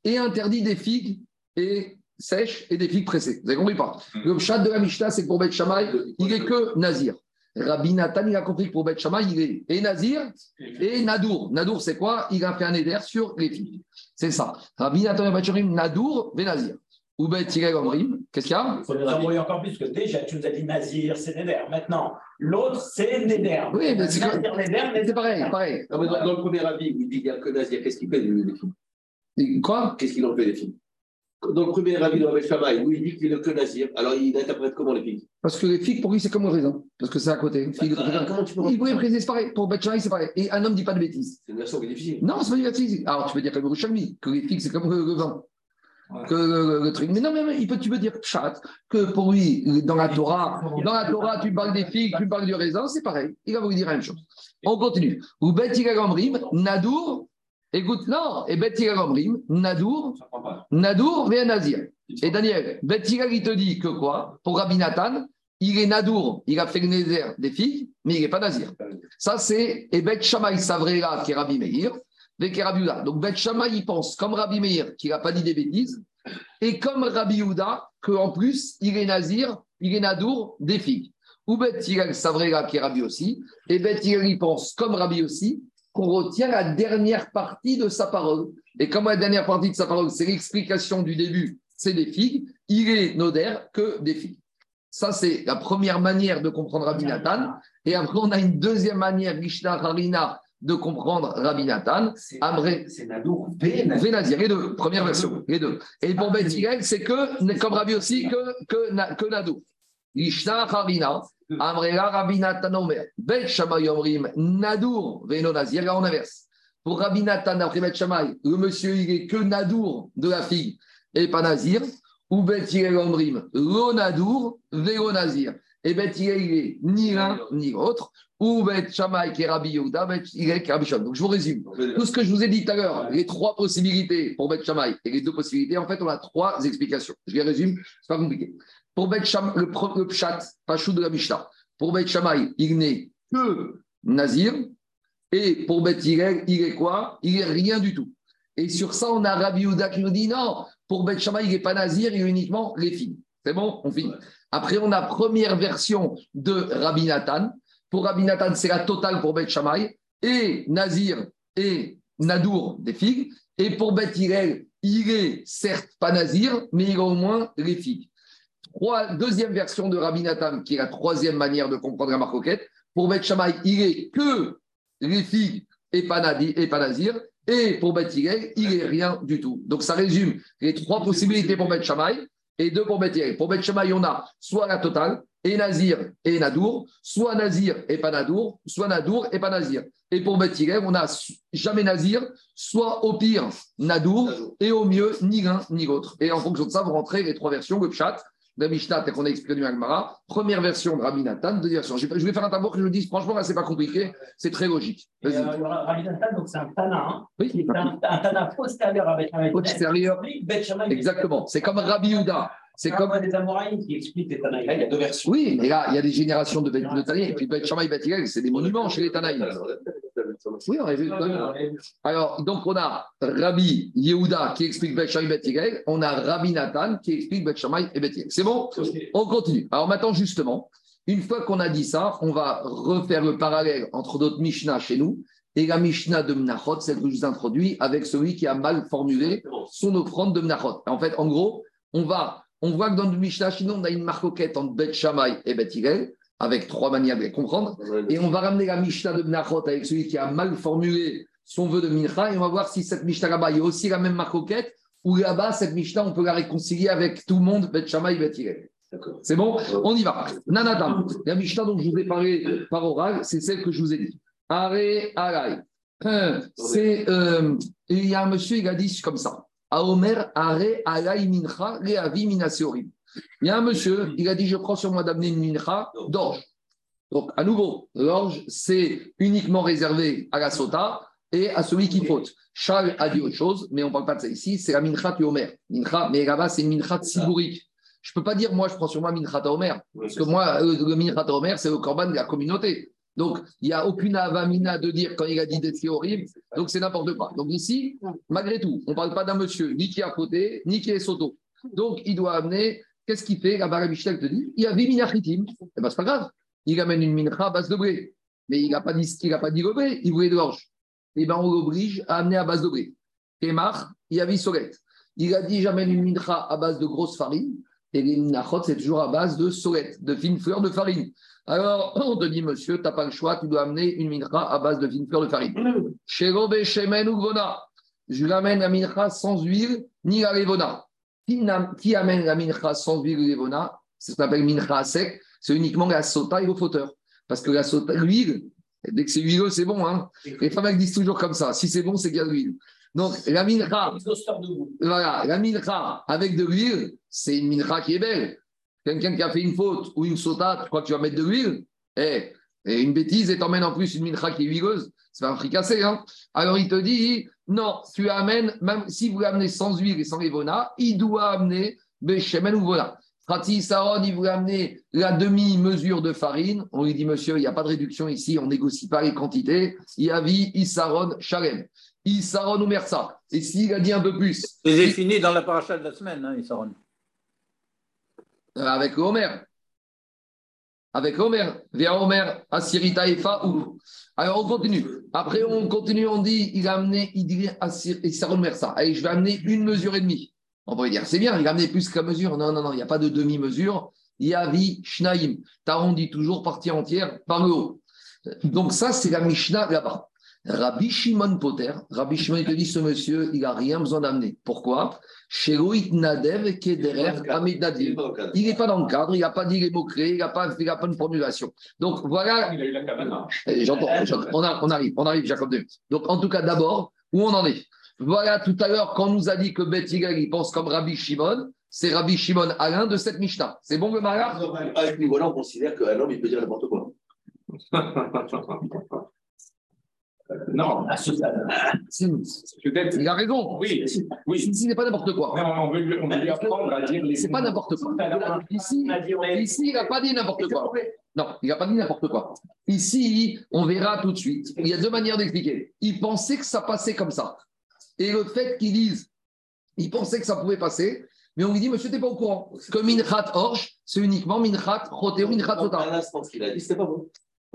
et interdit des figues et sèches et des figues pressées. Vous avez compris pas Le chat de la Mishnah, c'est que pour Bet Shammai, il est que Nazir. Rabbi Nathan, il a compris que pour Bet Shammai, il est et Nazir et Nadour. Nadour, c'est quoi? Il a fait un éder sur les figues. C'est ça. Rabbi Nathan et Bet Shammai, Nadour, et Nazir. Ou Bet Hillel Omrim, qu'est-ce qu'il y a? Il faut nous embrouiller encore plus, parce que déjà, tu nous as dit Nazir, c'est Neder. Maintenant, l'autre, c'est Neder. Oui, mais c'est pareil, dans, le premier avis, où il dit qu'il n'y a que Nazir, qu'est-ce qu'il fait des des filles Quoi? Qu'est-ce qu'il en fait des filles Dans le premier avis de Rabbi Shammai, où il dit qu'il n'est que Nazir, alors il interprète comment les filles Parce que les figues, pour lui, c'est comme le raisin. Parce que c'est à côté. Figue, raisin. Comment tu peux Il pourrait préciser, c'est pareil. Pour Shammai, c'est pareil. Et un homme ne dit pas de bêtises. C'est une version qui est difficile. Non, c'est pas du bêtises. Alors, tu peux dire comme le Yerushalmi, que les figues, c'est comme le, le vin. Que le, le truc. Mais non, mais, mais il peut, tu peux dire chat, que pour lui, dans la Torah, dans la Torah, tu parles des figues, tu parles du raisin, c'est pareil. Il va vous dire la même chose. On continue. Ou Bet Yigagamrim, Nadour, écoute, non, et Bet Yigagamrim, Nadour, Nadour, Véa Nazir. Et Daniel, Bet Yigal, il te dit que quoi? Pour Rabbi Nathan, il est Nadour, il a fait le nézer des filles, mais il n'est pas Nazir. Ça, c'est et Bet Shammai Savrera, qui est Rabbi Meir, avec Rabbi. Donc Bet Shammai, il pense comme Rabbi Meir, qu'il n'a pas dit des bêtises, et comme Rabbi Yehuda, qu'en plus, il est Nazir, il est Nadour des filles. Ou Bet Yigal Savrera, qui est Rabbi aussi, et Bet Yigal, il pense comme Rabbi aussi, qu'on retient la dernière partie de sa parole. Et comme la dernière partie de sa parole, c'est l'explication du début, c'est des figues, il est noder que des figues. Ça, c'est la première manière de comprendre Rabbi Nathan. Et après, on a une deuxième manière, Mishnah Harina, de comprendre Rabbi Nathan. Amré, C'est Nadour. Vénazir, les deux, première version, les deux. Et pour Bet Hillel, c'est que, comme Rabbi aussi, que, que. Ishna Harina, Amrela Rabbi Nathan Omer, Bet Shammai Omrim, Nadour, Veno Nazir, là on inverse. Pour Rabbi Nathan, après Bet Shammai, le monsieur, il est que Nadour de la fille et pas Nazir. Ou Bet Hillel Omrim, Lo Nadour, Veno Nazir. Et Bet il est ni l'un ni l'autre. Ou Bet Shammai qui est Rabbi Yehuda, Bet est Rabbi Shimon. Donc je vous résume. Tout ce que je vous ai dit tout à l'heure, les trois possibilités pour Bet Shammai et les deux possibilités, en fait, on a trois explications. Je les résume, c'est pas compliqué. Pour Bet Shammai, le, pro- le Pshat, Pachou de la Mishnah, pour Bet Shammai, il n'est que Nazir, et pour Bet Hillel, il est quoi? Il est rien du tout. Et sur ça, on a Rabbi Yehuda qui nous dit non, pour Bet Shammai, il n'est pas Nazir, il est uniquement les filles. C'est bon? On finit. Après, on a première version de Rabbi Nathan. Pour Rabbi Nathan, c'est la totale pour Bet Shammai, et Nazir et Nadour des figues. Et pour Bet Hillel, il est certes pas Nazir, mais il a au moins les figues. Trois- deuxième version de Rabbi Nathan, qui est la troisième manière de comprendre la marcoquette. Pour Bet Shammai, il est que les figues et pas, Nadi- et pas Nazir. Et pour Bet Hillel, il est rien du tout. Donc ça résume les trois possibilités pour Bet Shammai et deux pour Bet Hillel. Pour Bet Shammai, on a soit la totale, et Nazir et Nadour, soit Nazir et pas Nadour, soit Nadour et pas Nazir. Et pour Bet Hillel, on a jamais Nazir, soit au pire Nadour, et au mieux ni l'un ni l'autre. Et en fonction de ça, vous rentrez les trois versions, le Pshat, la Mishnah, tel qu'on a expliqué du Agmara, première version de Rabbi Nathan, deuxième version. Je vais faire un tableau que je vous dise, franchement, là, c'est pas compliqué, c'est très logique. Vas-y. euh, Rabbi Nathan, donc c'est un Tana, hein, Oui, qui est un, un Tana postérieur avec un Postérieur. Exactement. C'est comme Rabbi Yehuda. C'est C'est comme. comme des Amoraïm qui expliquent les Tanaïs. Là, il y a deux versions. Oui, mais là, il y a des générations de, de Tanaïm, et puis Bet Shammai et Bet c'est des monuments chez les Tanaïm. Oui, on. Alors, donc, on a Rabbi Yehuda qui explique Bet Shammai et Bet on a Rabbi Nathan qui explique Bet Shammai et Bet. C'est bon On continue. Alors maintenant, justement, une fois qu'on a dit ça, on va refaire le parallèle entre d'autres Mishnah chez nous et la Mishnah de Mnachot, celle que je vous introduis, avec celui qui a mal formulé son offrande de Mnachot. En fait, en gros, on va, on voit que dans le Mishnah chez nous, on a une marcoquette entre Bet Shammai et Bet Hillel, avec trois manières de les comprendre. Et on va ramener la Mishnah de Mnachot avec celui qui a mal formulé son vœu de Mincha, et on va voir si cette Mishnah là-bas, il y a aussi la même marcoquette, ou là-bas, cette Mishnah, on peut la réconcilier avec tout le monde, Bet Shammai et Bet. C'est bon? On y va. Nanadam. La Mishnah dont je vous ai parlé par oral, c'est celle que je vous ai dit. Are alai. Hein, C'est, euh, il y a un monsieur, il a dit comme ça. Aomer are alai mincha reavi minaseorim. Il y a un monsieur, il a dit Je prends sur moi d'amener une mincha d'orge. Donc, à nouveau, l'orge, c'est uniquement réservé à la sota et à celui qui faute. Charles a dit autre chose, mais on ne parle pas de ça ici, c'est la mincha Omer. Mincha, mais là-bas, c'est une mincha tsibourique. Je ne peux pas dire, moi, je prends sur moi mincha Omer. Parce que moi, euh, le mincha Omer, c'est le corban de la communauté. Donc, il n'y a aucune avamina de dire quand il a dit des trucs horribles. Donc, c'est n'importe quoi. Donc, ici, malgré tout, on ne parle pas d'un monsieur ni qui a fauté, ni qui est soto. Donc, il doit amener. Qu'est-ce qu'il fait Michel te dit il y a minachitim. Eh bien, c'est pas grave. Il amène une mincha à base de blé. Mais il n'a pas dit il n'a pas dit le blé, il voulait de l'orge. Eh bien, on l'oblige à amener à base de blé. Mar, il y a solette. Il a dit j'amène une mincha à base de grosse farine. Et les minachot, c'est toujours à base de solette, de fines fleurs de farine. Alors, on te dit, monsieur, tu n'as pas le choix, tu dois amener une mincha à base de fines fleurs de farine. Chez Robé, Shemen ou je l'amène la mincha sans huile ni la levona. Qui, amène la mincha sans huile ou levona C'est ce qu'on appelle mincha sec, c'est uniquement la sota et le fauteur. Parce que la sota, l'huile, dès que c'est huileux, c'est bon. Hein Les femmes elles disent toujours comme ça si c'est bon, c'est qu'il y a de l'huile. Donc, la mincha, voilà, la mincha avec de l'huile, c'est une mincha qui est belle. Quelqu'un qui a fait une faute ou une sota, tu crois que tu vas mettre de l'huile? Eh, et une bêtise et t'emmènes en plus une mincha qui est huileuse, c'est pas un fricassé. Hein Alors il te dit, non, tu amènes, même si vous l'amenez sans huile et sans levona, il doit amener Bechemen ou voilà. Frati Saron, il voulait amener la demi-mesure de farine. On lui dit, monsieur, il n'y a pas de réduction ici, on négocie pas les quantités. Il y a vie, Isaron, Shalem. Isaron ou Mersa. Et s'il a dit un peu plus. C'est fini dans la paracha de la semaine, hein, Isaron. Euh, avec Homer. Avec Homer. Via Homer, Asirita Efa ou. Alors on continue. Après on continue, on dit il a amené, il dit Isaron Mersa. Allez, je vais amener une mesure et demie. On pourrait dire c'est bien, il a amené plus qu'à mesure. Non, non, non, il n'y a pas de demi-mesure. Yavi Shnaim. T'arrondis toujours partie entière par le haut. Donc ça, c'est la Mishnah là-bas. Rabbi Shimon Potter, Rabbi Shimon te dit ce monsieur, il n'a rien besoin d'amener. Pourquoi? Nadev Il n'est pas dans le cadre, il n'a pas dit les mots-clés, il n'a pas, pas une formulation. Donc voilà. Il a eu la eh, J'entends, on, on, arrive, on arrive, Jacob Donc en tout cas, d'abord, où on en est? Voilà tout à l'heure, quand on nous a dit que Beth il pense comme Rabbi Shimon, c'est Rabbi Shimon Alain de cette Mishnah. C'est bon le mariage À ce niveau-là, on considère qu'un homme, il peut dire n'importe quoi. Non, à ce stade. Il a raison. Oui, oui. Ici, n'est pas n'importe quoi. Non, on veut, lui, on veut lui apprendre à dire les. C'est pas n'importe quoi. Ici, ici il n'a pas dit n'importe quoi. Non, il n'a pas dit n'importe quoi. Ici, on verra tout de suite. Il y a deux manières d'expliquer. Il pensait que ça passait comme ça. Et le fait qu'il dise, il pensait que ça pouvait passer, mais on lui dit, monsieur, tu n'es pas au courant. Que Minchat Orge, c'est uniquement Minchat Rotéo, Minchat Sota. À l'instant, ce qu'il a dit, c'était pas bon.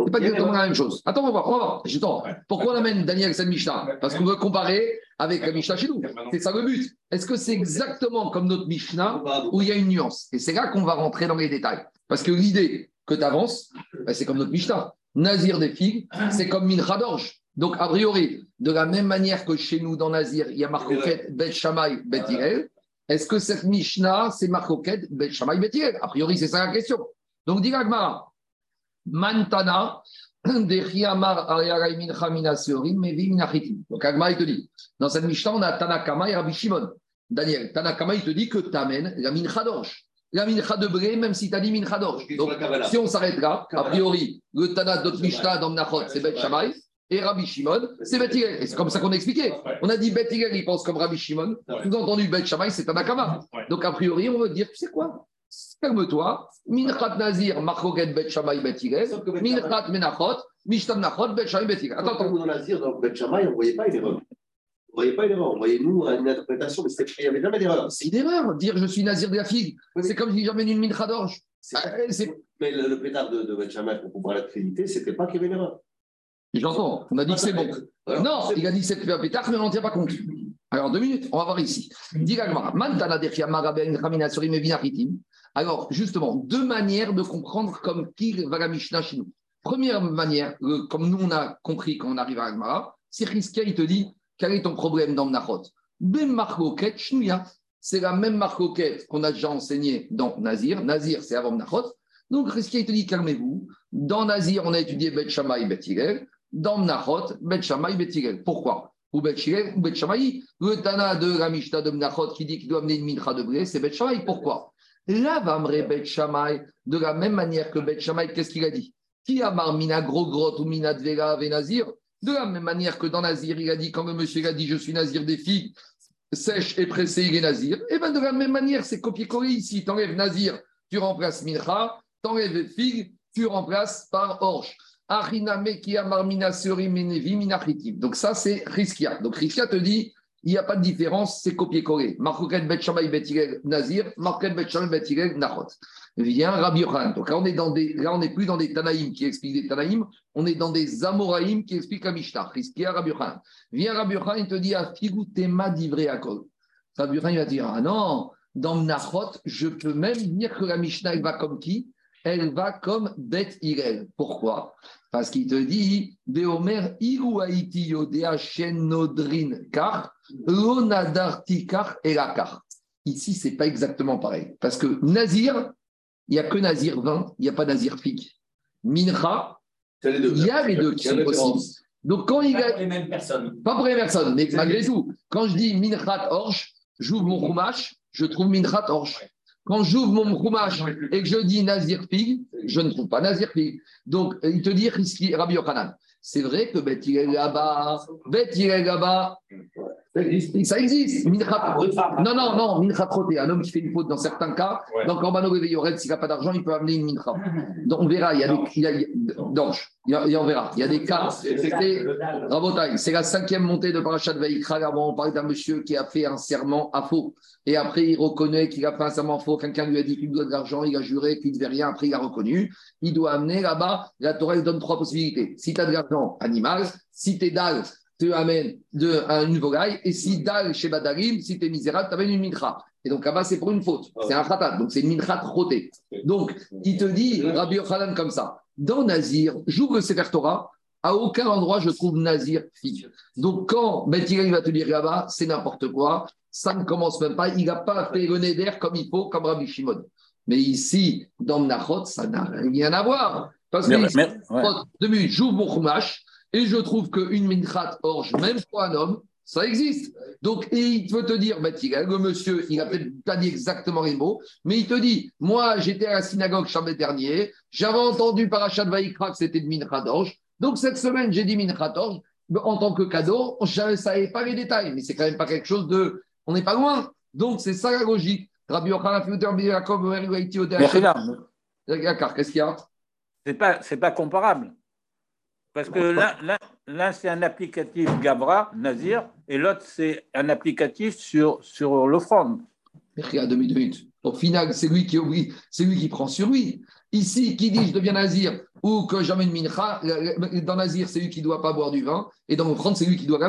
C'est pas exactement la même chose. Attends, on va voir. On va voir. J'attends. Pourquoi on amène Daniel cette Mishnah Parce qu'on veut comparer avec la Mishnah chez nous. C'est ça le but. Est-ce que c'est exactement comme notre Mishnah où il y a une nuance? Et c'est là qu'on va rentrer dans les détails. Parce que l'idée que tu avances, ben, c'est comme notre Mishnah. Nazir des figues, c'est comme Mincha d'orge. Donc, a priori, de la même manière que chez nous, dans Nazir, il y a Marcoquet, Bet Shamay, Bet est-ce que cette Mishnah, c'est Marcoquet, Bet Shamay, Bet A priori, c'est ça la question. Donc, dit Mantana, donc Agma, il te dit, dans cette Mishnah, on a Tanakama et Rabbi Shimon. Daniel, Tanakama, il te dit que tu amènes la mincha d'orge. La mincha de bré, même si tu as dit mincha d'orge. Donc, si on s'arrête là, a priori, le Tana d'autres Mishnah dans Nachot, c'est Bet Shammai, et Rabbi Shimon, c'est Bet Et c'est comme ça qu'on a expliqué. On a dit Bet il pense comme Rabbi Shimon. Sous-entendu, Bet Shammai, c'est Tanakama. Donc, a priori, on veut dire, tu sais quoi? Calme-toi. Minchat Nazir, Marcoquet Bet Shamay Bet Minchat Menachot, Mishtam Nachot, Bet Shamay Bet Attends, attends. Dans Nazir, dans Bet Shamay, on ne voyait pas une erreur. On ne voyait pas une erreur. On voyait, nous, une interprétation, mais il n'y avait jamais d'erreur. C'est une erreur. Dire je suis Nazir de la figue, c'est comme si j'amène une mincha d'orge. Ah, mais le, le pétard de, de Bet Shamay, pour pouvoir la créditer, ce n'était pas qu'il y avait une erreur. J'entends. On a dit que c'est bon. Non, il a dit que c'est un pétard, mais on n'en tient pas compte. Alors, deux minutes, on va voir ici. Alors, justement, deux manières de comprendre comme qui va la Mishnah chez nous. Première manière, comme nous on a compris quand on arrive à Agmara, c'est Rizkia, il te dit quel est ton problème dans Nachot Ben C'est la même marcoquette qu'on a déjà enseigné dans Nazir. Nazir, c'est avant Nachot. Donc, Rizkia, il te dit calmez-vous. Dans Nazir, on a étudié Bet Shammai, Bet Dans Nachot, Bet Shammai, Bet Pourquoi? Ou Bet ou Bet Le Tana de la Mishnah de Mnachot qui dit qu'il doit amener une mincha de blé, c'est Bet Pourquoi? Là, va me Bet Shammai, de la même manière que Bet Shammai, qu'est-ce qu'il a dit? Qui a marmina gros grotte ou mina dvera venazir De la même manière que dans Nazir, il a dit, quand le monsieur a dit je suis Nazir des filles, sèche et pressé, il est Nazir. Et bien de la même manière, c'est copier-coller ici. Tu enlèves Nazir, tu remplaces Mincha, tu enlèves figue, tu remplaces par Orge. Donc ça, c'est Riskia. Donc Riskia te dit, il n'y a pas de différence, c'est copier-coller. Marcoket Bet Shamay Bet Nazir, Marcoket Bet Shamay Bet Nachot. Vient Rabbi Yochanan. Donc là, on est dans des, là, on n'est plus dans des Tanaïm qui expliquent des Tanaïm, on est dans des Amoraïm qui expliquent la Mishnah. Rabbi Yochanan. Vient Rabbi Yochanan, il te dit, à Figutema divré Akol. Il va dire, ah non, dans Nachot, je peux même dire que la Mishnah, elle va comme qui? Elle va comme Bet Irel. Pourquoi? Parce qu'il te dit, Beomer Iru Haiti Yodea Nodrin Kar, Lonadar Tikar Elakar. Ici, c'est pas exactement pareil. Parce que Nazir, il n'y a que Nazir 20, il n'y a pas Nazir Fig. Mincha, il y a les deux qui sont possibles. Donc quand il Pas a. pour les mêmes personnes. Pas pour les personnes, mais malgré tout, quand je dis Minchat Orge, j'ouvre mon Chumash, je trouve Minchat Orge. Quand j'ouvre mon Chumash et que je dis Nazir Fig, je ne trouve pas Nazir Fig. Donc, il te dit Rabbi Yochanan. C'est vrai que Bet Yirel là-bas, Bet Yirel là-bas, ça existe. Non, non, non, mincha un homme qui fait une faute dans certains cas, Ouais. dans Corbano Réveilloret, s'il n'a pas d'argent, il peut amener une mincha. Donc on verra, il y a des. Il y a, il y a-. Il y on verra. Il y a des cas. C'était. C'est la cinquième montée de Parashat Vaikra. Avant, on parlait d'un monsieur qui a fait un serment à faux. Et après, il reconnaît qu'il a fait un serment faux. Quelqu'un lui a dit qu'il doit de l'argent, il a juré qu'il ne devait rien. Après, il a reconnu. Il doit amener là-bas. La Torah lui donne trois possibilités. Si tu as de l'argent, animal. Si tu es dalle, tu amènes de, un- une volaille. Et si dalle chez Badarim, si tu es misérable, tu amènes une mincha. Et donc là-bas, c'est pour une faute. C'est un khatat. Donc c'est une mincha trotée. Donc, il te dit, Rabbi Yochanan, comme ça. Dans Nazir, j'ouvre le Sefer Torah. À aucun endroit, je trouve Nazir fille. Donc, quand Bet Hillel va te dire là-bas, c'est n'importe quoi, ça ne commence même pas. Il n'a pas fait le neder comme il faut, comme Rabbi Shimon. Mais ici, dans Mnachot, ça n'a rien à voir. Parce que ouais. deux minutes, j'ouvre mon chumash et je trouve qu'une minchat orge, même pour un homme, ça existe. Donc, et il veut te dire, Hillel, le monsieur, il n'a peut-être pas dit exactement les mots, mais il te dit, moi, j'étais à la synagogue samedi dernier, j'avais entendu par Achat Vaikra que c'était de minchat orge. Donc, cette semaine, j'ai dit minchat orge. En tant que cadeau, je ne savais pas les détails, mais c'est quand même pas quelque chose de. On n'est pas loin. Donc, c'est ça la logique. Rabbi qu'est-ce qu'il y a? C'est pas, pas comparable. Parce que l'un, c'est un applicatif Gabra, Nazir, et l'autre, c'est un applicatif sur, sur l'offrande. Regarde, deux minutes. Au final, c'est lui qui oublie, c'est lui qui prend sur lui. Ici, qui dit je deviens nazir ou que j'amène mincha, dans nazir, c'est lui qui ne doit pas boire du vin, et dans l'offrande, c'est lui qui doit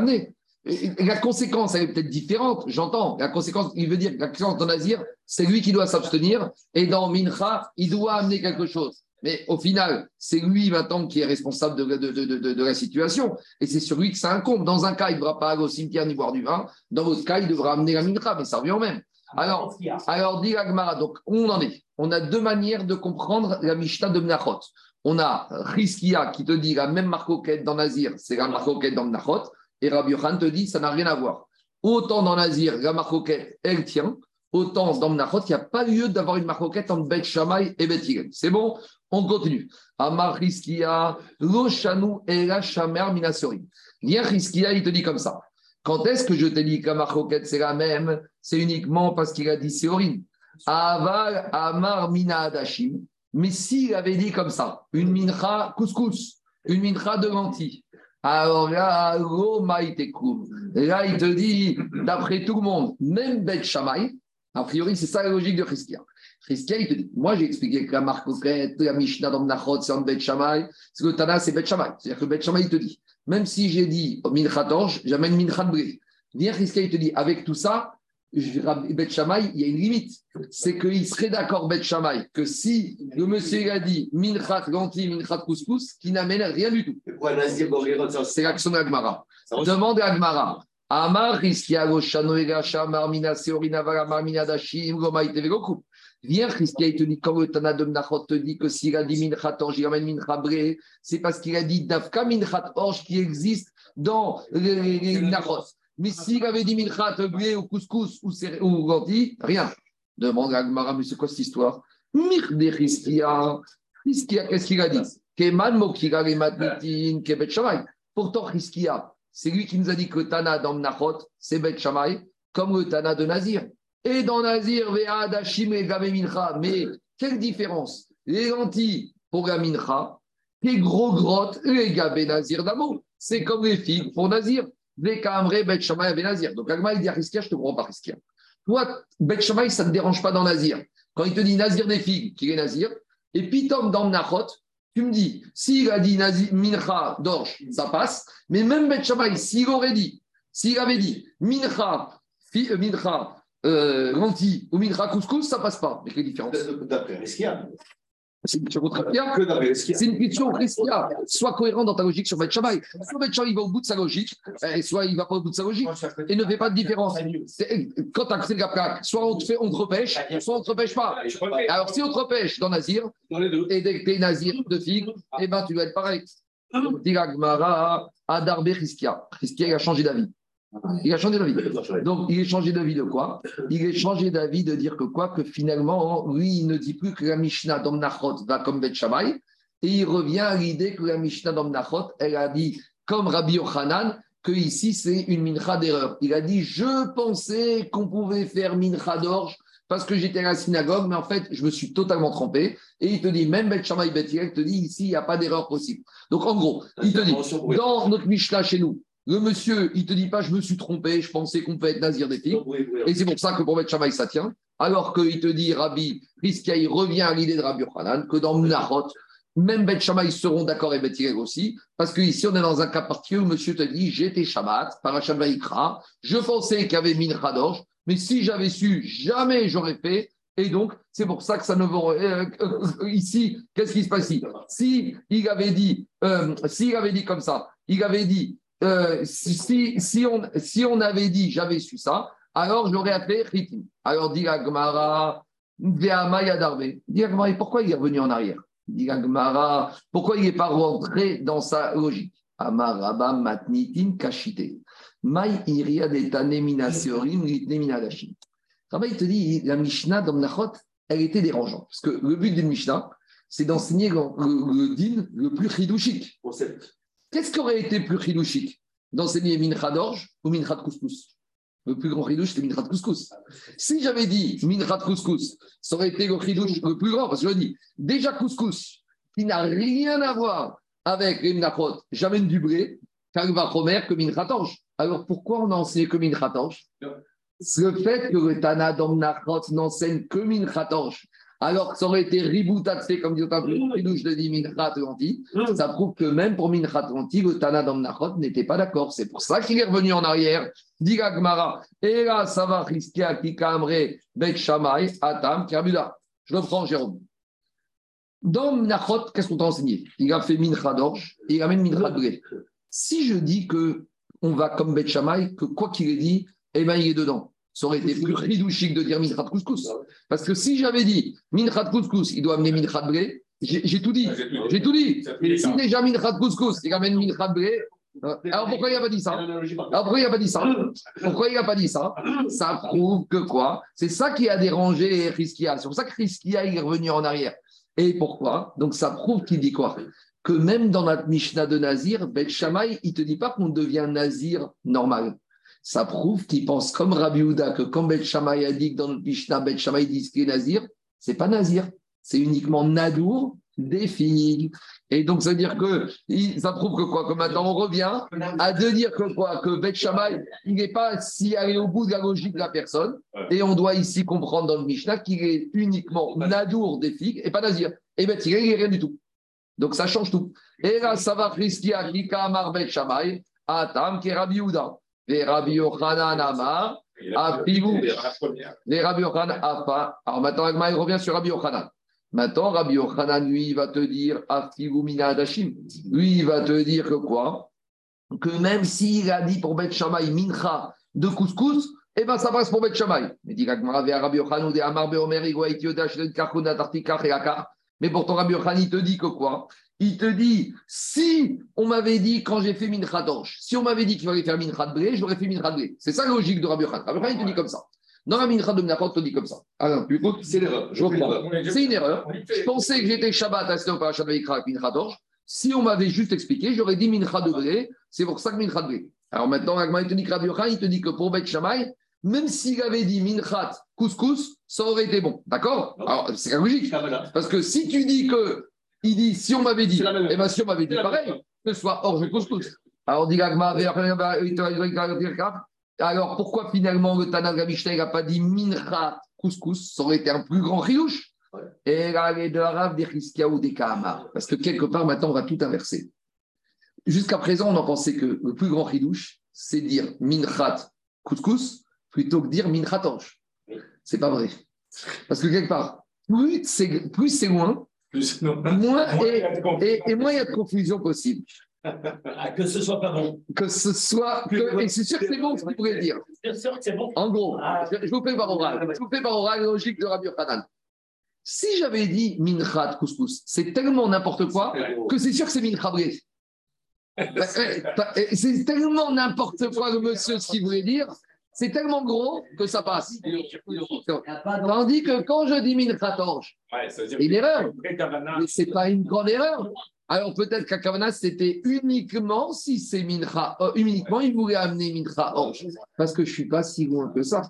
et La conséquence, elle est peut-être différente, j'entends. La conséquence, il veut dire que la conséquence dans nazir, c'est lui qui doit s'abstenir, et dans mincha, il doit amener quelque chose. Mais au final, c'est lui maintenant qui est responsable de, la situation. Et c'est sur lui que ça incombe. Dans un cas, il ne devra pas aller au cimetière ni boire du vin. Dans l'autre cas, il devra amener la mincha, mais ça revient au même. Alors, alors, dit Agmara, donc on en est. On a deux manières de comprendre la Mishnah de Mnachot. On a Riskia qui te dit la même marcoquette dans Nazir, c'est la marcoquette dans Mnachot. Et Rabbi Yochanan te dit ça n'a rien à voir. Autant dans Nazir, la marcoquette, elle tient. Autant dans Mnachot, il n'y a pas lieu d'avoir une marcoquette entre Bet Shammai et Bet. C'est bon? On continue. Amar Riskia, Lo Shanu Ela Shamer Minasorim. Viens Riskia, il te dit comme ça. Quand est-ce que je te dis que la marcoquette c'est la même? C'est uniquement parce qu'il a dit Séorim. Aval Amar Mina Adashim. Mais s'il avait dit comme ça, une mincha couscous, une mincha de lentilles, alors là, là, il te dit, d'après tout le monde, même Bet Shammai, a priori, c'est ça la logique de Christia. Christia, il te dit, moi j'ai expliqué que la marcoquette, la Mishnah dans Menachot, c'est en Bet Shammai, c'est que le Tana, c'est Bet Shammai. C'est-à-dire que Bet Shammai, il te dit, même si j'ai dit mincha torche, j'amène mincha de blé. Viens, Christia, il te dit, avec tout ça, Bet Shammai, il y a une limite. C'est qu'il serait d'accord, Bet Shammai, que si le monsieur a dit minchat lentilles, minchat couscous, qui n'amène rien du tout. C'est l'action ressemble- Demande à Agmara. Amar Marmina Marmina. Viens, Riskia, il te dit, quand le Tana de Mnachot te dit que s'il a dit Minchat Orge, il amène Minchat c'est parce qu'il a dit Dafka Minchat Orge qui existe dans les, Mnachot. Mais s'il avait dit Minchat Bré ou couscous ou, ou lentilles, rien. Demande à Agmara, mais c'est quoi cette histoire? Mirde Hiskia. Hiskia, qu'est-ce qu'il a dit? Keman Mokira le Matnitin, Kebet Shamay. Pourtant, Hiskia, c'est lui qui nous a dit que Tana dans Mnachot, c'est Bet Shamay, comme le Tana de Nazir. Et dans Nazir, Ve'ad Hashim et Gabe Mincha. Mais quelle différence Les lentilles pour la Mincha, les gros grottes, les Gabe Nazir d'amour. C'est comme les figues pour Nazir. Les Bet Nazir. Donc, Agma, il dit à Hiskia, je te crois pas, Hiskia. Toi, Bet Shamay, ça ne te dérange pas dans Nazir. Quand il te dit Nazir des figues, qu'il est Nazir, et puis Tom dans Mnachot, tu me dis, s'il a dit Nazir, Mincha d'orge, ça passe, mais même Bet Shamay, s'il aurait dit, s'il avait dit Mincha, fi- euh, Mincha, euh, ou Mincha couscous, ça passe pas. Mais quelle différence? D'après Riskia. C'est une question contre. C'est une Riskia. Sois cohérent dans ta logique sur Bet. Soit Bet va au bout de sa logique, et soit il va pas au bout de sa logique, et ne fait pas de différence. Quand tu as accès le Gaprak, soit on te, fait, on te repêche, soit on ne te repêche pas. Alors, si on te repêche dans Nazir, et dès que tu es Nazir de figue, eh ben, tu dois être pareil. Dit la Adarbe Riskia. Riskia, il a changé d'avis. Il a changé d'avis. Donc, il est changé d'avis de quoi? Il est changé d'avis de dire que quoi? Que finalement, lui, il ne dit plus que la Mishnah d'Omnachot va comme Bet Shammai, et il revient à l'idée que la Mishnah d'Omnachot, elle a dit, comme Rabbi Yochanan, que ici, c'est une mincha d'erreur. Il a dit, je pensais qu'on pouvait faire mincha d'orge parce que j'étais à la synagogue, mais en fait, je me suis totalement trompé. Et il te dit, même Bet Shammai, Bet te dit, ici, il n'y a pas d'erreur possible. Donc, en gros, il te dit, dans notre Mishnah chez nous, le monsieur, il te dit pas, je me suis trompé, je pensais qu'on peut être nazir des filles. Et c'est pour ça que pour mettre Shamaï, ça tient. Alors qu'il te dit, Rabbi, il revient à l'idée de Rabbi Yochanan, que dans Munachot, même Bet Shamaï seront d'accord et Bet aussi, parce qu'ici, on est dans un cas particulier où monsieur te dit, j'étais Shabbat, par Vaikra, je pensais qu'il y avait Mincha d'orge, mais si j'avais su, jamais j'aurais fait. Et donc, c'est pour ça que ça ne vaut. euh, euh, ici, qu'est-ce qui se passe ici? Si il avait dit, euh, s'il avait dit comme ça, il avait dit, euh, si, si, on, si on avait dit, j'avais su ça, alors j'aurais appelé Chitim. Alors dit Agmara. Dit pourquoi il est revenu en arrière? Dit Agmara, pourquoi il n'est pas rentré dans sa logique? Amaraba matnitin kashite. Mai iria tanemina seorim litnemina dashim. Il te dit, la Mishnah d'Omnachot, elle était dérangeante. Parce que le but d'une Mishnah, c'est d'enseigner le, le, le din le plus chidouchique. Concept. Qu'est-ce qui aurait été plus chidouchique D'enseigner Mincha d'orge ou Mincha de couscous? Le plus grand chidouche, c'est Mincha de couscous. Si j'avais dit Mincha de couscous, ça aurait été le chidouche le plus grand. Parce que je dis, déjà couscous, qui n'a rien à voir avec les Minachot, j'amène du blé, Kalva Chomer, que Mincha d'orge. Alors pourquoi on a enseigné que Mincha d'orge? Le fait que le Tana d'Omnachot n'enseigne que Mincha d'orge, alors que ça aurait été riboutatse, comme dit un chidouche de dit Mincha lentilles, ça prouve que même pour Mincha lentilles, le Tana d'Omnachot n'était pas d'accord. C'est pour ça qu'il est revenu en arrière. Dit Gmara, et là, ça va risquer à Kikamre, Bet Shamay, Atam, Kabuda. Je le prends, Jérôme. Dans Minachot, qu'est-ce qu'on t'a enseigné? Il a fait Mincha d'orge et il amène Mincha de. Si je dis que on va comme Bet Shamay, que quoi qu'il ait dit, eh ben, il est dedans. Ça aurait été plus ridouchique de dire Mincha de couscous. Parce que si j'avais dit Mincha de couscous, il doit amener Mincha de blé, j'ai j'ai tout dit. J'ai tout dit. Si déjà Mincha de couscous, il amène Mincha de blé, euh, alors pourquoi il n'a pas dit ça? Alors pourquoi il n'a pas dit ça? Pourquoi il n'a pas dit ça? Ça prouve que quoi? C'est ça qui a dérangé Riskia. C'est pour ça que Riskia est revenu en arrière. Et pourquoi? Donc ça prouve qu'il dit quoi? Que même dans notre Mishnah de Nazir, Bet Shammai, il ne te dit pas qu'on devient Nazir normal. Ça prouve qu'il pense comme Rabbi Houda que quand Bet Shammai a dit que dans notre Mishnah, Bet Shammai dit ce qui est Nazir, c'est pas Nazir. C'est uniquement Nadour des figues. Et donc, ça veut dire que ça prouve que quoi? Que maintenant, on revient à de dire que quoi? Que Bet Shammai, il n'est pas si allé au bout de la logique de la personne. Et on doit ici comprendre dans le Mishnah qu'il est uniquement Nadour des figues et pas Nazir. Et Bet il n'est rien du tout. Donc, ça change tout. Et là, ça va Amar Bet Shammai, Atam, qui est Et Rabbi Yochanan Amar, Afivou. Les Rabbi Yochanan Afa. Alors maintenant, Agma, il revient sur Rabbi Yochanan. Maintenant, Rabbi Yochanan, lui, il va te dire Afivou Mina Adashim. Lui, il va te dire que quoi? Que même s'il a dit pour Bet Shammai Mincha de couscous, eh bien, ça passe pour Bet Shammai. Mais dit Agma, Rabbi Yochanan, de Amar Beomer, Igwa, Itiodash, Karkuna, Tartikach et Akar. Mais pourtant, Rabbi Yochanan, il te dit que quoi? Il te dit, si on m'avait dit quand j'ai fait Mincha d'orge, si on m'avait dit qu'il fallait faire Mincha de blé, j'aurais fait Mincha de blé. C'est ça la logique de Rabbi Yochanan. Rabbi Yochanan, il te dit comme ça. Dans la mincha de Menachot, on dit comme ça. Alors, tu C'est l'erreur. Je reprends. C'est une erreur. Je pensais que j'étais Shabbat à cette parachat de Vayikra avec Mincha d'orge. Si on m'avait juste expliqué, j'aurais dit Mincha de blé. C'est pour ça que Mincha de blé. Alors maintenant, il te dit que Rabbi Yochanan, il te dit que pour Beth Shammai, même s'il avait dit Minchat couscous, ça aurait été bon. D'accord? Alors, c'est logique. Kabbalah. Parce que si tu dis que, il dit, si on m'avait dit, même eh bien si on m'avait dit pareil, que ce soit orge et couscous. Alors, dit Agma, alors pourquoi finalement le Tana de la Mishnah n'a pas dit Minchat couscous? Ça aurait été un plus grand riouche. Et là, les deux arabes des Chizkia ou des Kahamar. Parce que quelque part, maintenant, on va tout inverser. Jusqu'à présent, on en pensait que le plus grand ridouche, c'est dire minchat couscous plutôt que dire minchat ange. C'est pas vrai. Parce que quelque part, plus c'est plus c'est loin, Plus, non. moins et, et, et, et moins il y a de confusion possible. Ah, que ce soit pas bon. Que ce soit. que- et c'est sûr que c'est bon ce qu'il pourrait dire. Bien sûr que c'est bon. En gros, Ah. je, je vous fais par oral. Je vous fais par oral logique de Rabbi Yochanan. Si j'avais dit minchat couscous, c'est tellement n'importe quoi que c'est sûr que c'est mincha bré. Bah, eh, eh, C'est tellement n'importe quoi le monsieur ce qu'il voulait dire. C'est tellement gros que ça passe. Tandis que quand je dis minchat ange, Ouais, dire Une erreur. Mais c'est pas une grande erreur. Alors peut-être qu'à Kavana, c'était uniquement si c'est mincha, euh, uniquement il voulait amener mincha ange. Parce que je suis pas si loin que ça.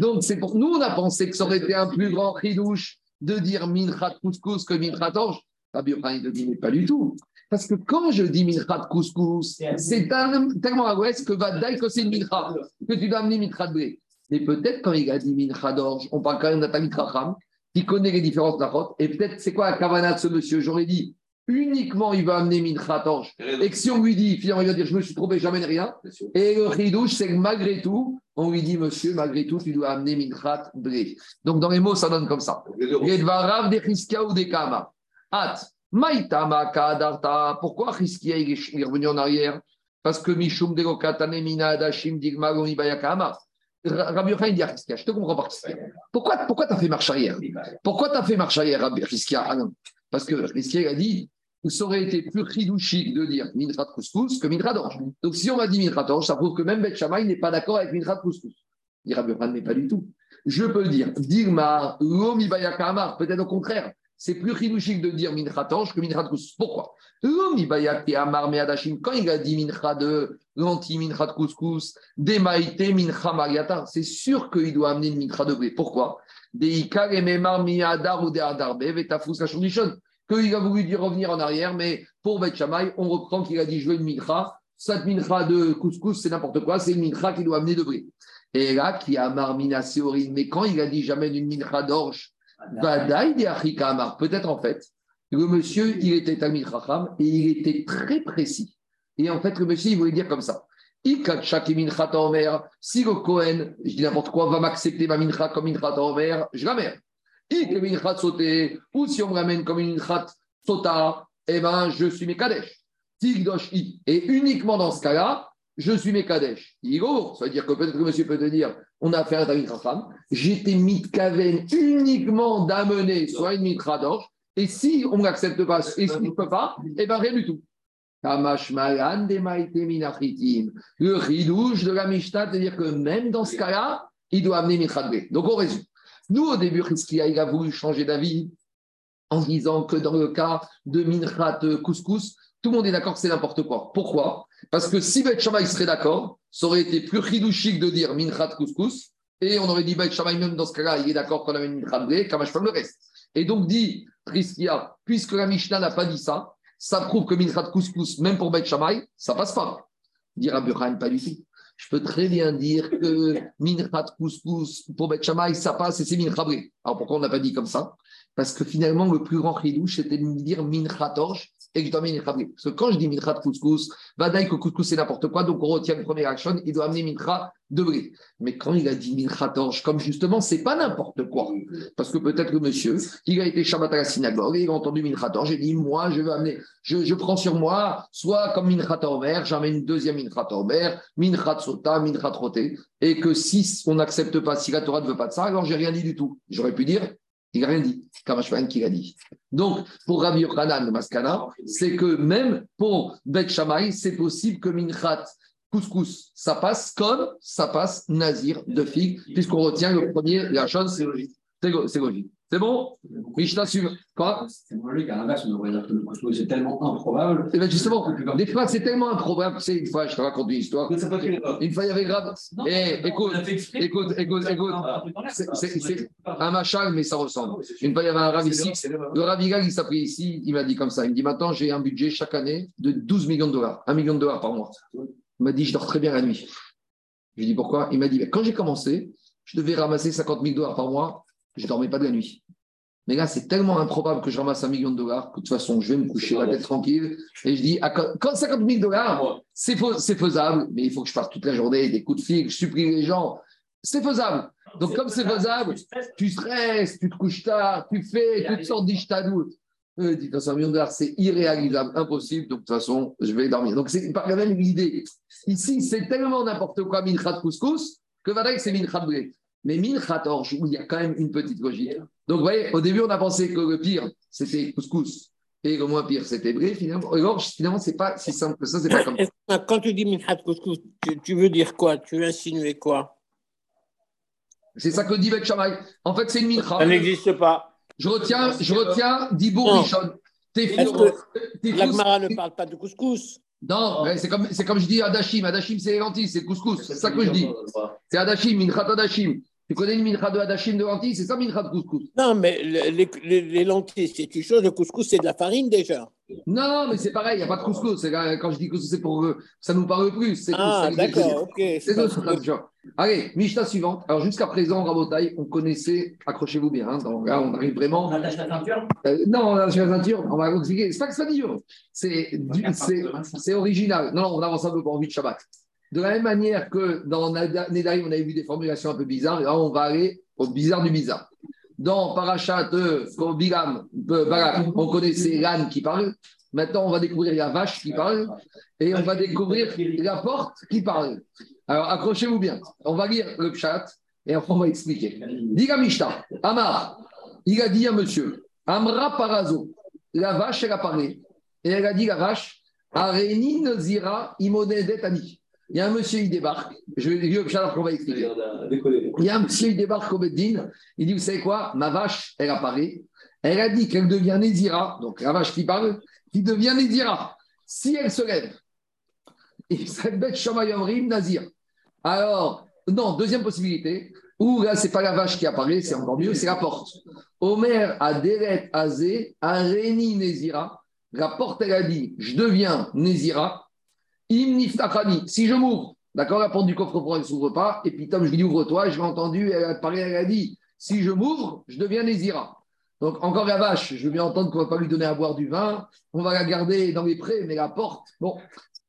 Donc, c'est pour nous, on a pensé que ça aurait été un plus grand ridouche de dire minchat couscous que minchat orge. Rabbi Yochanan, ne dit mais pas du tout. Parce que quand je dis minchat couscous, c'est tellement à l'ouest que va dire que c'est une mincha, que tu dois amener minchat blé. Mais peut-être quand il a dit minchat d'orge, on parle quand même d'un Chacham, qui connaît les différences d'Achot. Et peut-être, c'est quoi la kavana de ce monsieur? J'aurais dit uniquement il va amener minchat orge. Et que si on lui dit, finalement, il va dire je me suis trompé, j'amène rien. Et le ridouche, c'est que malgré tout, on lui dit, monsieur, malgré tout, tu dois amener minchat blé. Donc, dans les mots, ça donne comme ça. Les dvarav des Chizkia ou des Kama. At. Pourquoi il est revenu en arrière? Parce que Mishum de. Rabbi Yochanan dit à Chizkia, je te comprends pas. Pourquoi pourquoi tu as fait marche arrière? Pourquoi tu as fait marche arrière, Rabbi Chizkia Ah. Parce que il a dit, ça aurait été plus chidouchique de dire Minrat Couscous que Minrat Orge. Donc si on m'a dit Minrat Orge, ça prouve que même Beth Shammai n'est pas d'accord avec Minrat Couscous. Il Rabbi Yochanan, mais pas du tout. Je peux dire, Digma, Lomibaya Kamar, peut-être au contraire. C'est plus chidouchique de dire Mincha Tange que Mincha Couscous. Pourquoi? Quand il a dit Mincha de l'anti Mincha de Couscous, Demaïte Mincha Mariata, c'est sûr qu'il doit amener une Mincha de blé. Pourquoi? Deika et Memar Miadar ou Deadarbe. Qu'il a voulu dire revenir en arrière, mais pour Bet on reprend qu'il a dit veux une Mincha. Cette Mincha de Couscous, c'est n'importe quoi, c'est une Mincha qui doit amener de blé. Et là, qui a Marmina Séorine, mais quand il a dit j'amène une Mincha d'orge, Peut-être en fait, le monsieur, il était Talmid Chacham et il était très précis. Et en fait, le monsieur, il voulait dire comme ça. Si le Cohen, je dis n'importe quoi, va m'accepter ma mincha comme mincha ta'omer, je l'amène. Ik le mincha sauté, ou si on me ramène comme une mincha sota, eh ben, je suis Mekadesh. Tigdosh i. Et uniquement dans ce cas-là, je suis Mekadesh. Igo, ça veut dire que peut-être que le monsieur peut te dire, on a fait un Talmid Chacham, j'étais mitkaven uniquement d'amener soit une mitra d'orge, et si on ne l'accepte pas, et s'il ne peut pas, eh bien rien du tout. Le ridouche de la Mishnah, c'est-à-dire que même dans ce cas-là, il doit amener blé. Donc on résume. Nous, au début, Chizkia, il a voulu changer d'avis en disant que dans le cas de minchat couscous, tout le monde est d'accord que c'est n'importe quoi. Pourquoi? Parce que si Beth Shammai serait d'accord, ça aurait été plus ridouchique de dire minchat couscous, et on aurait dit Shammai, même dans ce cas-là, il est d'accord qu'on amène minchat blé, Kamash le reste. Et donc dit Triskia, puisque la Mishnah n'a pas dit ça, ça prouve que minchat couscous, même pour Beth Shammai, ça passe pas. Dire Abraham, pas du tout. Je peux très bien dire que minchat couscous pour Beth Shammai, ça passe et c'est minchat blé. Alors pourquoi on n'a pas dit comme ça? Parce que finalement, le plus grand chidouche, c'était de dire minchat orge et que je dois amener mincha. Parce que quand je dis mincha de couscous, Vadaï que couscous c'est n'importe quoi, donc on retient le premier action, il doit amener mincha de blé. Mais quand il a dit mincha torche, comme justement, c'est pas n'importe quoi. Parce que peut-être le monsieur, il a été Shabbat à la synagogue, et il a entendu mincha torche, et dit, moi, je veux amener, je, prends sur moi, soit comme mincha tormer, j'amène une deuxième mincha tormer, mincha sota, mincha troté, et que si on n'accepte pas, si la Torah ne veut pas de ça, alors j'ai rien dit du tout. J'aurais pu dire, il n'a rien dit. Qui l'a dit. Donc, pour Rabbi Yochanan Maskana, c'est que même pour Bet Shammai, c'est possible que Minchat couscous, ça passe comme ça passe nazir de figue, puisqu'on retient le premier, la chose. C'est bon? Mishnah suivant. Quoi? C'est logique, à l'inverse, on devrait dire que le couscous, c'est tellement improbable. Eh bien justement, des fois, c'est tellement improbable. C'est une fois, je te raconte une histoire. Une fois, il y avait grave. Eh, écoute, écoute, écoute, écoute. C'est- un machin, mais ça ressemble. Une fois, il y avait un rave ici. Le Ravigal, il s'appelait ici, il m'a dit comme ça. Il me dit maintenant, j'ai un budget chaque année de 12 millions de dollars. 1 million de dollars par mois. Il m'a dit, je dors très bien la nuit. Je lui ai dit pourquoi? Il m'a dit, ben, quand j'ai commencé, je devais ramasser 50 000 dollars par mois. Je ne dormais pas de la nuit. Mais là, c'est tellement improbable que je ramasse un million de dollars que de toute façon, je vais me coucher la tête tranquille. Et je dis, à quand quand 50 000 dollars, c'est fais- c'est faisable, mais il faut que je parte toute la journée, des coups de fil, je supplie les gens. C'est faisable. Donc, comme c'est faisable, tu stresses, tu te couches tard, tu fais toutes sortes d'ishtadout. Euh, un million de dollars, c'est irréalisable, impossible. Donc, de toute façon, je vais dormir. Donc, c'est pas la même idée. Ici, c'est tellement n'importe quoi, minchat couscous, que Vadaï, c'est minchat blé. Mais minchat orge, où il y a quand même une petite logique. Donc, vous voyez, au début, on a pensé que le pire, c'était couscous. Et le moins pire, c'était blé. Finalement, et l'orge, finalement, c'est pas si simple que ça, c'est pas comme ça. Quand tu dis Minchat Couscous, tu, tu veux dire quoi? Tu veux insinuer quoi? C'est ça que dit Bet Shammai. En fait, c'est une mincha. Ça n'existe pas. Je retiens, je retiens Dibour Non. Rishon. Tes Est-ce fous- que tes La fous- Gemara ne parle pas de couscous? Non, c'est comme, c'est comme je dis Adachim. Adachim, c'est les lentilles, c'est le couscous. C'est ça que je dis. C'est Adachim, Minchat Adachim. Tu connais une Minchat de Adachim de lentilles C'est ça, Minchat de couscous? Non, mais le- les, les- les lentilles, c'est une chose. Le couscous, c'est de la farine déjà. Non, mais c'est pareil, il n'y a pas de couscous. C'est quand je dis couscous, c'est pour eux. Ça nous parle plus. Ah, d'accord, ok. C'est d'autres traductions. Allez, Mishnah suivante. Alors, jusqu'à présent, Rabotaï, on connaissait, accrochez-vous bien, hein, donc là, on arrive vraiment. On attache la ceinture? Euh, non, là, sur la ceinture, on va vous expliquer. C'est pas que c'est pas dur. C'est du- c'est- c'est original. Non, non, on avance un peu pour envie de Shabbat. De la même manière que dans Nedarim, on avait vu des formulations un peu bizarres, là, on va aller au bizarre du bizarre. Dans Parachat euh, Bilam, euh, Balak, on connaissait l'âne qui parle. Maintenant, on va découvrir la vache qui parle et on va découvrir la porte qui parle. Alors, accrochez-vous bien. On va lire le pshat et on va expliquer. Diga Mishta, Amar, il a dit à monsieur, Amra Parazo, la vache, elle a parlé. Et elle a dit, la vache, Areni Nazira Imonedetani. Il y a un monsieur, il débarque. Je vais lire le pshat après, on va expliquer. Il y a un monsieur, il débarque au Beddin. Il dit, vous savez quoi? Ma vache, elle apparaît. Elle a dit qu'elle devient Nézira, donc la vache qui parle, qui devient Nézira. Si elle se lève, cette bête Shamayomrim Nazir. Alors, non, deuxième possibilité, où là, c'est pas la vache qui apparaît, c'est encore mieux, c'est la porte. Omer a Deret Azé, a Réni Nézira. La porte, elle a dit, je deviens Nézira. Si je m'ouvre, d'accord, la porte du coffre-fort, elle ne s'ouvre pas, et puis Tom, je lui dis, ouvre-toi, je l'ai entendu, elle a parlé, elle a dit, si je m'ouvre, je deviens Nézira. Donc, encore la vache, je veux bien entendre qu'on ne va pas lui donner à boire du vin, on va la garder dans les prés, mais la porte, bon.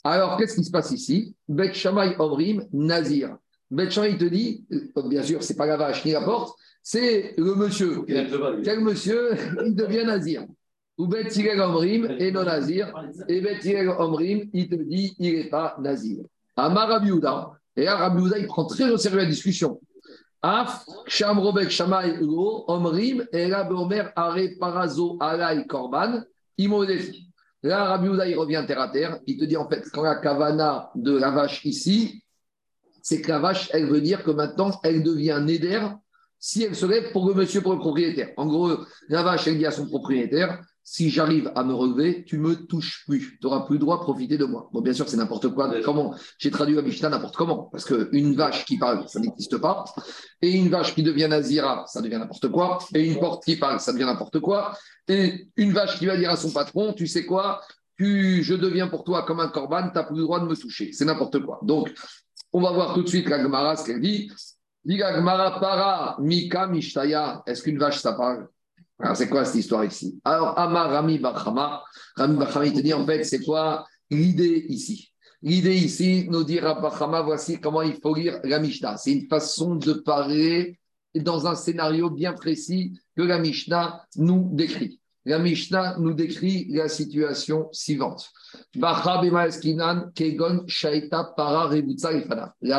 Alors, qu'est-ce qui se passe ici? Bet Shammai Omrim, Nazir. Bet Shammai, il te dit, euh, bien sûr, c'est pas la vache ni la porte, c'est le monsieur. Quel monsieur, il devient Nazir. Ou Bet Omrim et non Nazir. Et Bet Omrim, il te dit, il n'est pas Nazir. Amar Rabbi Yehuda. Et là, Rabbi Yehuda, il prend très au sérieux la discussion. Af, Sham Robek Shamay Lo, Omrim, et là, Beomer, Are Parazo, Alay Korban, Imodefi. Là, Rabbi Yehuda, il revient terre à terre. Il te dit, en fait, quand la kavana de la vache ici, c'est que la vache, elle veut dire que maintenant, elle devient Néder si elle se lève pour le monsieur, pour le propriétaire. En gros, la vache, elle dit à son propriétaire, si j'arrive à me relever, tu me touches plus. Tu n'auras plus le droit de profiter de moi. Bon, bien sûr, c'est n'importe quoi. Comment J'ai traduit la Mishnah n'importe comment. Parce qu'une vache qui parle, ça n'existe pas. Et une vache qui devient Nazira, ça devient n'importe quoi. Et une porte qui parle, ça devient n'importe quoi. Et une vache qui va dire à son patron, tu sais quoi tu, Je deviens pour toi comme un corban, tu n'as plus le droit de me toucher. C'est n'importe quoi. Donc, on va voir tout de suite la Gemara, ce qu'elle dit. Gemara, para, mika, mishtaya. Est-ce qu'une vache, ça parle? Alors, c'est quoi cette histoire ici? Alors, Amar Rami Bachama, Rami Bachama, il te dit en fait, c'est quoi l'idée ici? L'idée ici, nous dit Bachama, voici comment il faut lire la Mishnah. C'est une façon de parler dans un scénario bien précis que la Mishnah nous décrit. La Mishnah nous décrit la situation suivante. La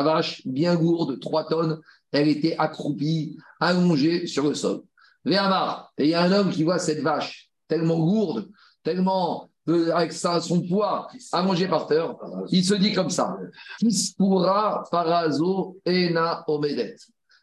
vache, bien gourde, 3 tonnes, elle était accroupie, allongée sur le sol. Et il y a un homme qui voit cette vache tellement gourde, tellement de- avec son poids à manger par terre, il se dit comme ça parazo ena omedet.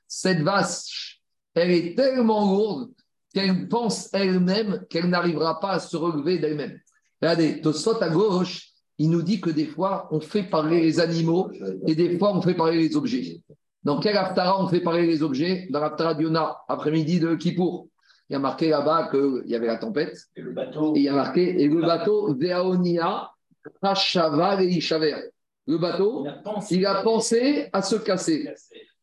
Cette vache, elle est tellement lourde qu'elle pense elle-même qu'elle n'arrivera pas à se relever d'elle-même. Regardez, Tosot à gauche, il nous dit que des fois, on fait parler les animaux et des fois, on fait parler les objets. Dans quel Haftara on fait parler les objets Dans l'Haftara d'Yona, après-midi de Kippour. Il y a marqué là-bas qu'il y avait la tempête. Et le bateau. Et il y a marqué, et le bateau, Veaonia, Hachava et Ishaver. Le bateau, Il a pensé. il a pensé à se casser.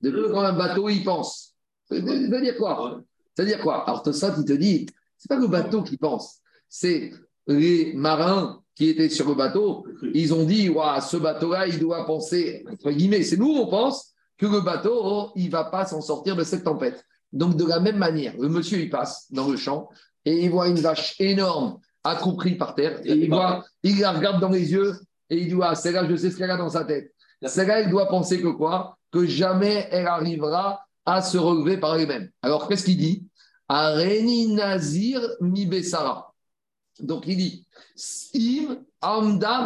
Depuis quand un bateau, il pense. C'est-à-dire quoi C'est-à-dire quoi Alors, il te dit, c'est pas le bateau qui pense, c'est les marins qui étaient sur le bateau. Ils ont dit, Ouah, ce bateau-là, il doit penser, entre guillemets, c'est nous, on pense que le bateau, il va pas s'en sortir de cette tempête. Donc, de la même manière, le monsieur, il passe dans le champ et il voit une vache énorme accroupie par terre et il, voit, il la regarde dans les yeux et il dit, ah, celle-là, je sais ce qu'elle a dans sa tête. Celle-là, elle doit penser que quoi? Que jamais elle arrivera à se relever par elle-même. Alors, qu'est-ce qu'il dit? Areni Nazir mi Bessara. Donc, il dit Amda.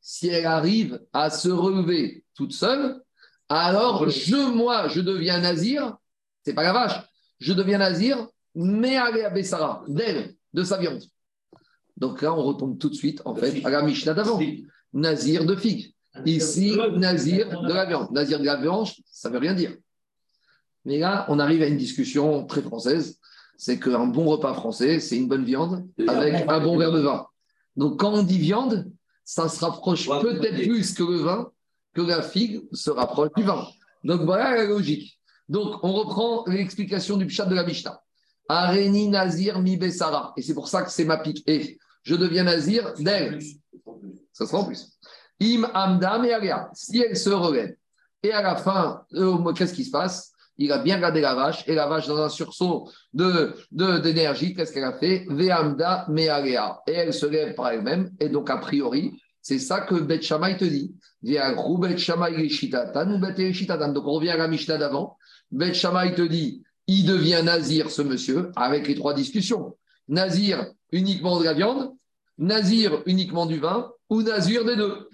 Si elle arrive à se relever toute seule, alors je, moi, je deviens Nazir. C'est pas la vache. Je deviens Nazir, mais à Bessara, d'elle, de sa viande. Donc là, on retombe tout de suite, en fait, à la Mishnah d'avant. Nazir de figue. Ici, Nazir de la viande. Nazir de la viande, ça ne veut rien dire. Mais là, on arrive à une discussion très française. C'est qu'un bon repas français, c'est une bonne viande avec un bon verre de vin. Donc, quand on dit viande, ça se rapproche peut-être plus que le vin, que la figue se rapproche du vin. Donc, voilà la logique. Donc, on reprend l'explication du pshat de la Mishnah. Areni Nazir mi Bessara. Et c'est pour ça que c'est ma pique. Et je deviens Nazir d'elle. Ça sera en plus. Im Amdam et. Si elle se relève. Et à la fin, euh, qu'est-ce qui se passe? Il a bien gardé la vache. Et la vache, dans un sursaut d'énergie, de, d'énergie, qu'est-ce qu'elle a fait? Veamda me Aria. Et elle se lève par elle-même. Et donc, a priori, c'est ça que Bet Shammai te dit. Donc, on revient à la Mishnah d'avant. Bet Shammai te dit il devient nazir, ce monsieur, avec les trois discussions. Nazir uniquement de la viande, nazir uniquement du vin, ou nazir des deux.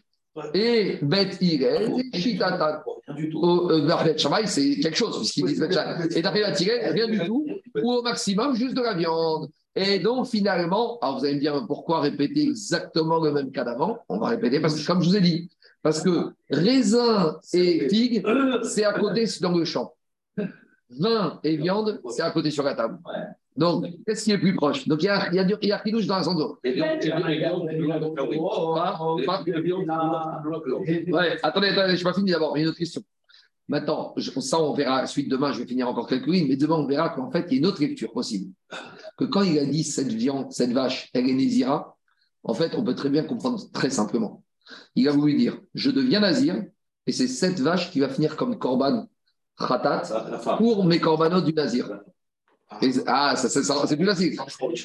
Et Bet Hillel, Shitatan. Euh, Bet Shammai, c'est quelque chose, puisqu'il dit Bet Shammai. Et d'après Bet rien du tout, ou au maximum juste de la viande. Et donc, finalement, alors vous allez me dire pourquoi répéter exactement le même cas d'avant? On va répéter parce que, comme je vous ai dit, parce que raisin et figue, c'est à côté dans le champ. Vin et viande, c'est à côté sur la table. Donc, qu'est-ce qui est plus proche? Donc, il y a, il y a, du- il y a Kidouche dans la sando. Ouais, attendez, attendez, je n'ai pas fini d'abord, mais une autre question. Maintenant, ça, on verra, suite demain, je vais finir encore quelques lignes, mais demain, on verra qu'en fait, il y a une autre lecture possible. Que quand il a dit cette viande, cette vache, elle est Nézira, en fait, on peut très bien comprendre très simplement. Il a voulu dire, je deviens Nazir, et c'est cette vache qui va finir comme Korban Khatat pour mes Korbanot du Nazir. Et- ah, ça, ça- ça- c'est plus facile.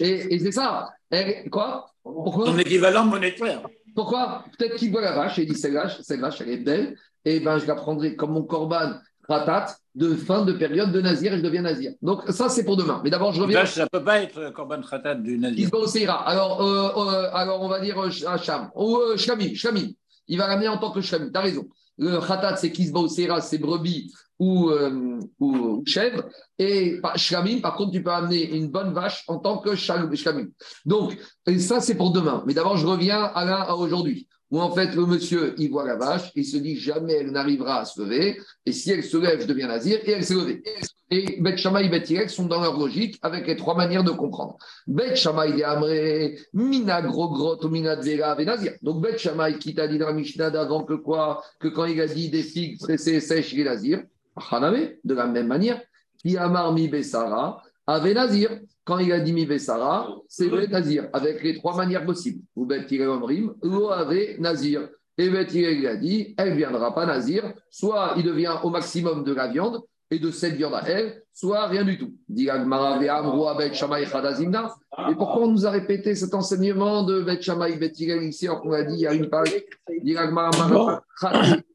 Et, et c'est ça. Elle- quoi? Pourquoi? Son équivalent monétaire. pourquoi? Peut-être qu'il voit la vache et il dit cette vache, cette vache, elle est belle, et ben je la prendrai comme mon corban ratat de fin de période de nazir et je deviens nazir. Donc ça c'est pour demain. Mais d'abord je reviens. Vache, ça ne peut pas être Corban Khatat du nazir. Il. Alors, euh, euh, alors on va dire euh, Hacham ou euh, Shlamim, Shlamim. Il va l'amener en tant que Shlamim. Tu as raison. Le khatat c'est Kisba c'est brebis ou, euh, ou chèvre. Et par- Shlamim, par contre, tu peux amener une bonne vache en tant que Shlamim. Donc, et ça c'est pour demain. Mais d'abord, je reviens à là, à aujourd'hui. Où en fait, le monsieur, il voit la vache, il se dit jamais elle n'arrivera à se lever. Et si elle se lève, je deviens nazir. Et elle s'est levée. Et Bet Shammai et Bet sont dans leur logique avec les trois manières de comprendre. Bet Shammai de Amré, Mina Grogrot Mina Dzera Venazir. Donc Bet Shammai qui t'a dit dans la Mishnah d'avant que quoi Que quand il a dit des figues pressées et sèches, il est Nazir. Haname, de la même manière. Qui Amar Mi Bessara, Ave Nazir. Quand il a dit Mi Bessara, c'est Bet Nazir, avec les trois manières possibles. Ou Bet Hillel Omrim, ou Ave Nazir. Et Bet Hillel, il a dit, elle ne viendra pas Nazir, soit il devient au maximum de la viande, et de cette viande à elle, soit rien du tout. Et pourquoi on nous a répété cet enseignement de Bet Hillel ici, alors qu'on a dit il y a une page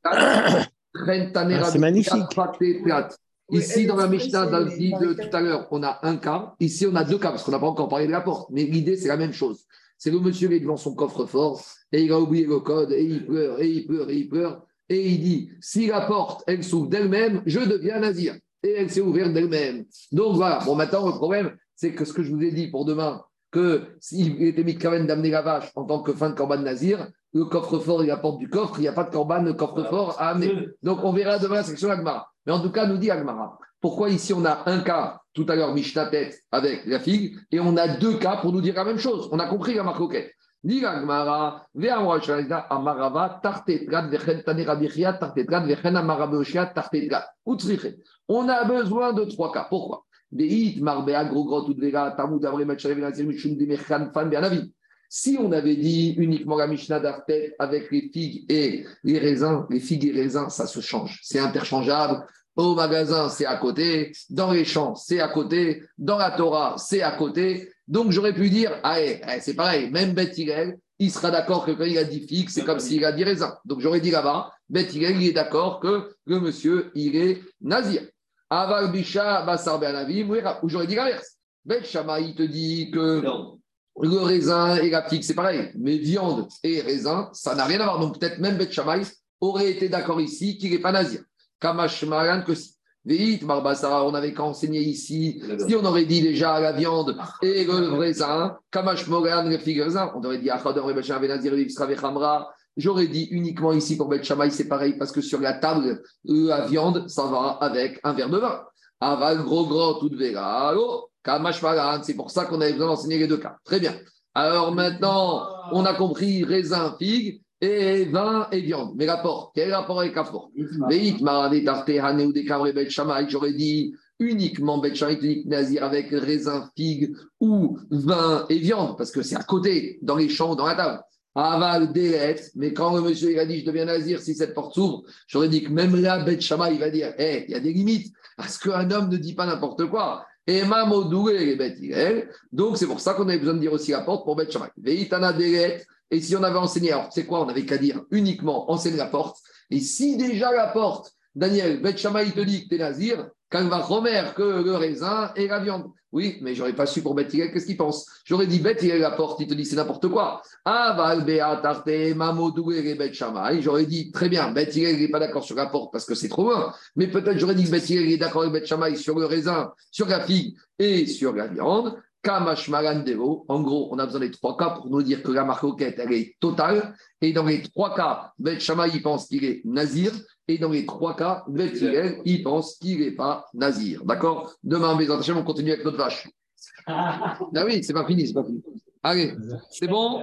Ah, c'est magnifique. Ici, dans la Mishnah le de tout à l'heure, on a un cas. Ici, on a deux cas, parce qu'on n'a pas encore parlé de la porte. Mais l'idée, c'est la même chose. C'est le monsieur qui est devant son coffre-fort et il a oublié le code et il pleure, et il pleure, et il pleure. Et il dit si la porte, elle s'ouvre d'elle-même, je deviens nazir. Et elle s'est ouverte d'elle-même. Donc voilà. Bon, maintenant, le problème, c'est que ce que je vous ai dit pour demain, que s'il était mis quand même d'amener la vache en tant que fin de corban nazir, le coffre-fort et la porte du coffre, il n'y a pas de corban de coffre-fort à amener. Donc on verra demain la section Agmara. Mais en tout cas, nous dit Agmara. Pourquoi ici on a un cas, tout à l'heure, Mishnah tête avec la figue, et on a deux cas pour nous dire la même chose On a compris la marcoquette. Dit Agmara, Amarava, Tartetrat, Vechen Tanera Bichia, Tartetrat, Vechen Amarabeoshia, Tartetrat. On a besoin de trois cas. Pourquoi? Si on avait dit uniquement la Mishnah d'Artet avec les figues et les raisins, les figues et raisins, ça se change. C'est interchangeable. Au magasin, c'est à côté. Dans les champs, c'est à côté. Dans la Torah, c'est à côté. Donc j'aurais pu dire, ah, eh, eh, c'est pareil, même Beth il sera d'accord que quand il a dit figue, c'est comme s'il a dit raisin. Donc j'aurais dit là-bas, Beth il est d'accord que le monsieur, il est nazir. Aval Bisha, Bassar Be'anavim, ou j'aurais dit l'inverse. Bet Shama, il te dit que le raisin et la figue, c'est pareil. Mais viande et raisin, ça n'a rien à voir. Donc peut-être même Bet Shamaï aurait été d'accord ici qu'il n'est pas nazir. Kamash Maran que si. Vite, Marbassara, on avait qu'à enseigner ici. Si on aurait dit déjà la viande et le raisin, Kamash Moran, le figue raisin, on aurait dit Hamra. J'aurais dit uniquement ici pour Bet Shamaï, c'est pareil, parce que sur la table, la viande, ça va avec un verre de vin. Aval, gros, gros, tout de. C'est pour ça qu'on avait besoin d'enseigner les deux cas. Très bien. Alors maintenant, on a compris raisin, figue et vin et viande. Mais rapport, quel rapport avec la forme J'aurais dit uniquement Bet unique Nazir avec raisin, figue ou vin et viande, parce que c'est à côté, dans les champs, dans la table. Aval, délet, mais quand le monsieur il a dit je deviens nazir si cette porte s'ouvre, j'aurais dit que même là, Bet Shama, il va dire hé, il y a des limites, parce qu'un homme ne dit pas n'importe quoi. Et Donc c'est pour ça qu'on avait besoin de dire aussi la porte pour Bet Shama. Veitana délet, et si on avait enseigné, alors c'est quoi On avait qu'à dire uniquement enseigne la porte. Et si déjà la porte, Daniel, Bet Shama, il te dit que tu es nazir, va Romer que le raisin et la viande. Oui, mais j'aurais pas su pour Beth qu'est-ce qu'il pense? J'aurais dit Beth la porte, il te dit c'est n'importe quoi. Ah, J'aurais dit très bien, Beth n'est pas d'accord sur la porte parce que c'est trop loin. Mais peut-être j'aurais dit que Beth est d'accord avec Bet sur le raisin, sur la figue et sur la viande. En gros, on a besoin des trois cas pour nous dire que la marcoquette, elle est totale. Et dans les trois cas, Bet il pense qu'il est nazir. Et dans les trois cas, Bet il pense qu'il n'est pas nazir. D'accord? Demain, mes attention, on continue avec notre vache. ah oui, c'est pas fini, c'est pas fini. Allez, c'est bon?